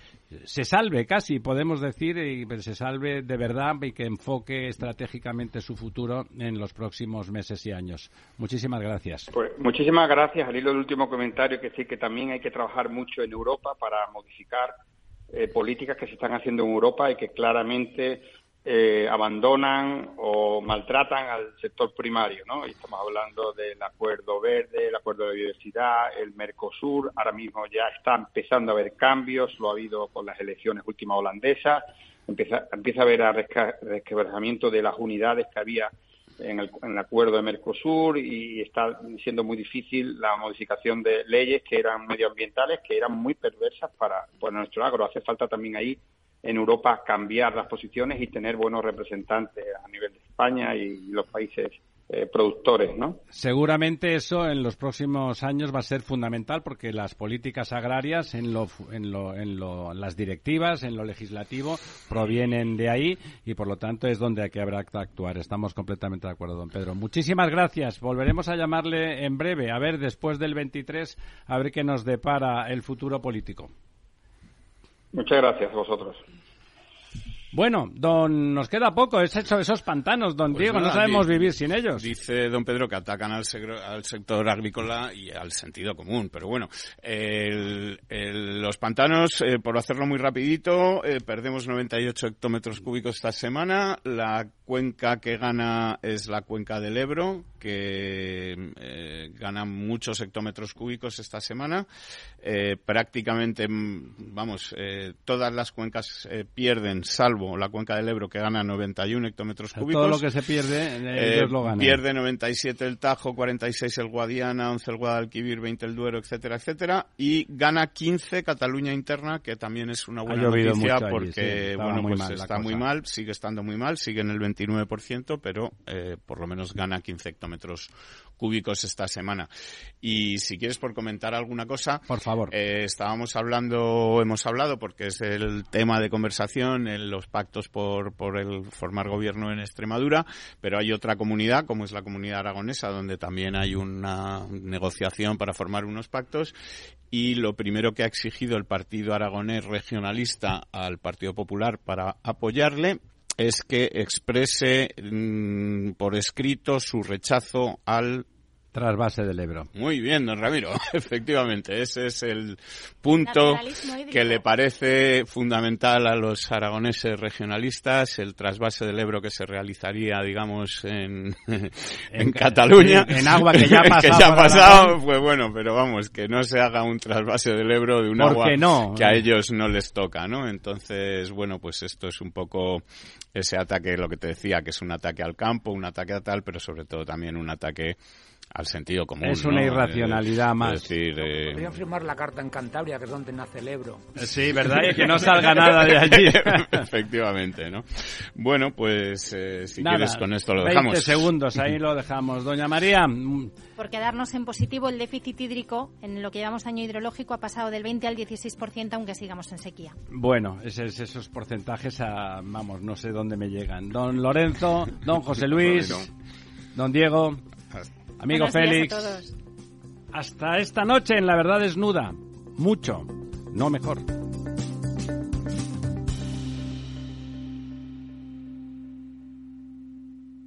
S3: se salve casi, podemos decir, y se salve de verdad y que enfoque estratégicamente su futuro en los próximos meses y años. Muchísimas gracias.
S8: Pues muchísimas gracias. Al hilo del último comentario, que sí que también hay que trabajar mucho en Europa para modificar eh, políticas que se están haciendo en Europa y que claramente eh, abandonan o maltratan al sector primario, ¿no? Y estamos hablando del Acuerdo Verde, el Acuerdo de Biodiversidad, el Mercosur. Ahora mismo ya está empezando a haber cambios, lo ha habido con las elecciones últimas holandesas. Empieza, empieza a haber resquebrajamiento de las unidades que había en el, acuerdo de Mercosur y está siendo muy difícil la modificación de leyes que eran medioambientales, que eran muy perversas para, para nuestro agro. Hace falta también ahí en Europa cambiar las posiciones y tener buenos representantes a nivel de España y los países eh, productores, ¿no?
S3: Seguramente eso en los próximos años va a ser fundamental porque las políticas agrarias en lo, en lo, en lo, las directivas, en lo legislativo, provienen de ahí y por lo tanto es donde hay que habrá que actuar. Estamos completamente de acuerdo, don Pedro. Muchísimas gracias. Volveremos a llamarle en breve, a ver después del 23, a ver qué nos depara el futuro político.
S8: Muchas gracias a vosotros.
S3: Bueno, don, nos queda poco, es hecho esos pantanos, don
S4: Pues
S3: Diego,
S4: nada,
S3: no sabemos vivir sin ellos.
S4: Dice don Pedro que atacan al, segro- al sector agrícola y al sentido común, pero bueno, el- el- los pantanos, eh, por hacerlo muy rapidito, eh, perdemos 98 hectómetros cúbicos esta semana. La cuenca que gana es la cuenca del Ebro, que eh, gana muchos hectómetros cúbicos esta semana. Eh, prácticamente, mm, vamos, eh, todas las cuencas eh, pierden, salvo la cuenca del Ebro, que gana 91 hectómetros cúbicos.
S3: Todo lo que se pierde, eh,
S4: Eh,
S3: ellos lo ganan.
S4: Pierde 97 el Tajo, 46 el Guadiana, 11 el Guadalquivir, 20 el Duero, etcétera, etcétera. Y gana 15 Cataluña interna, que también es una buena noticia
S3: mucho allí,
S4: porque,
S3: sí,
S4: bueno,
S3: muy
S4: pues
S3: mal
S4: está muy mal, sigue estando muy mal, sigue en el 29%, pero eh, por lo menos gana 15 hectómetros cúbicos esta semana. Y si quieres por comentar alguna cosa,
S3: por favor.
S4: Eh, estábamos hablando, hemos hablado porque es el tema de conversación en los pactos por, por el formar gobierno en Extremadura, pero hay otra comunidad como es la comunidad aragonesa donde también hay una negociación para formar unos pactos y lo primero que ha exigido el partido aragonés regionalista al Partido Popular para apoyarle es que exprese mm, por escrito su rechazo al
S3: Trasvase del Ebro.
S4: muy bien, don Ramiro. Efectivamente, ese es el punto que le parece fundamental a los aragoneses regionalistas, el trasvase del Ebro que se realizaría, digamos, en, en,
S3: ca-
S4: Cataluña.
S3: en- en agua que ya ha pasado
S4: que ya ha pasado, pues bueno, pero vamos, que no se haga un trasvase del Ebro de un
S3: ¿Por
S4: agua
S3: no?
S4: que a ellos no les toca, ¿no? Entonces, bueno, pues esto es un poco ese ataque, lo que te decía, que es un ataque al campo, un ataque a tal, pero sobre todo también un ataque al sentido común.
S3: Es una
S4: ¿no?
S3: irracionalidad
S4: Es
S3: más.
S4: decir, eh,
S5: Podrían firmar la carta en Cantabria, que es donde nace el Ebro.
S3: Sí, ¿verdad? Y que no salga nada de allí.
S4: Efectivamente, ¿no? Bueno, pues eh, si
S3: Nada,
S4: quieres con esto lo
S3: 20
S4: dejamos.
S3: segundos, ahí lo dejamos. Doña María, mm,
S7: Por quedarnos en positivo, el déficit hídrico en lo que llevamos año hidrológico ha pasado del 20 al 16%, aunque sigamos en sequía.
S3: bueno, esos, esos porcentajes, a, vamos, no sé dónde me llegan. Don Lorenzo, don José Luis, don Diego, amigo
S7: Buenos días a
S3: Félix.
S7: todos.
S3: Hasta esta noche en La Verdad Desnuda. Mucho, no mejor.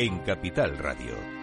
S1: en Capital Radio.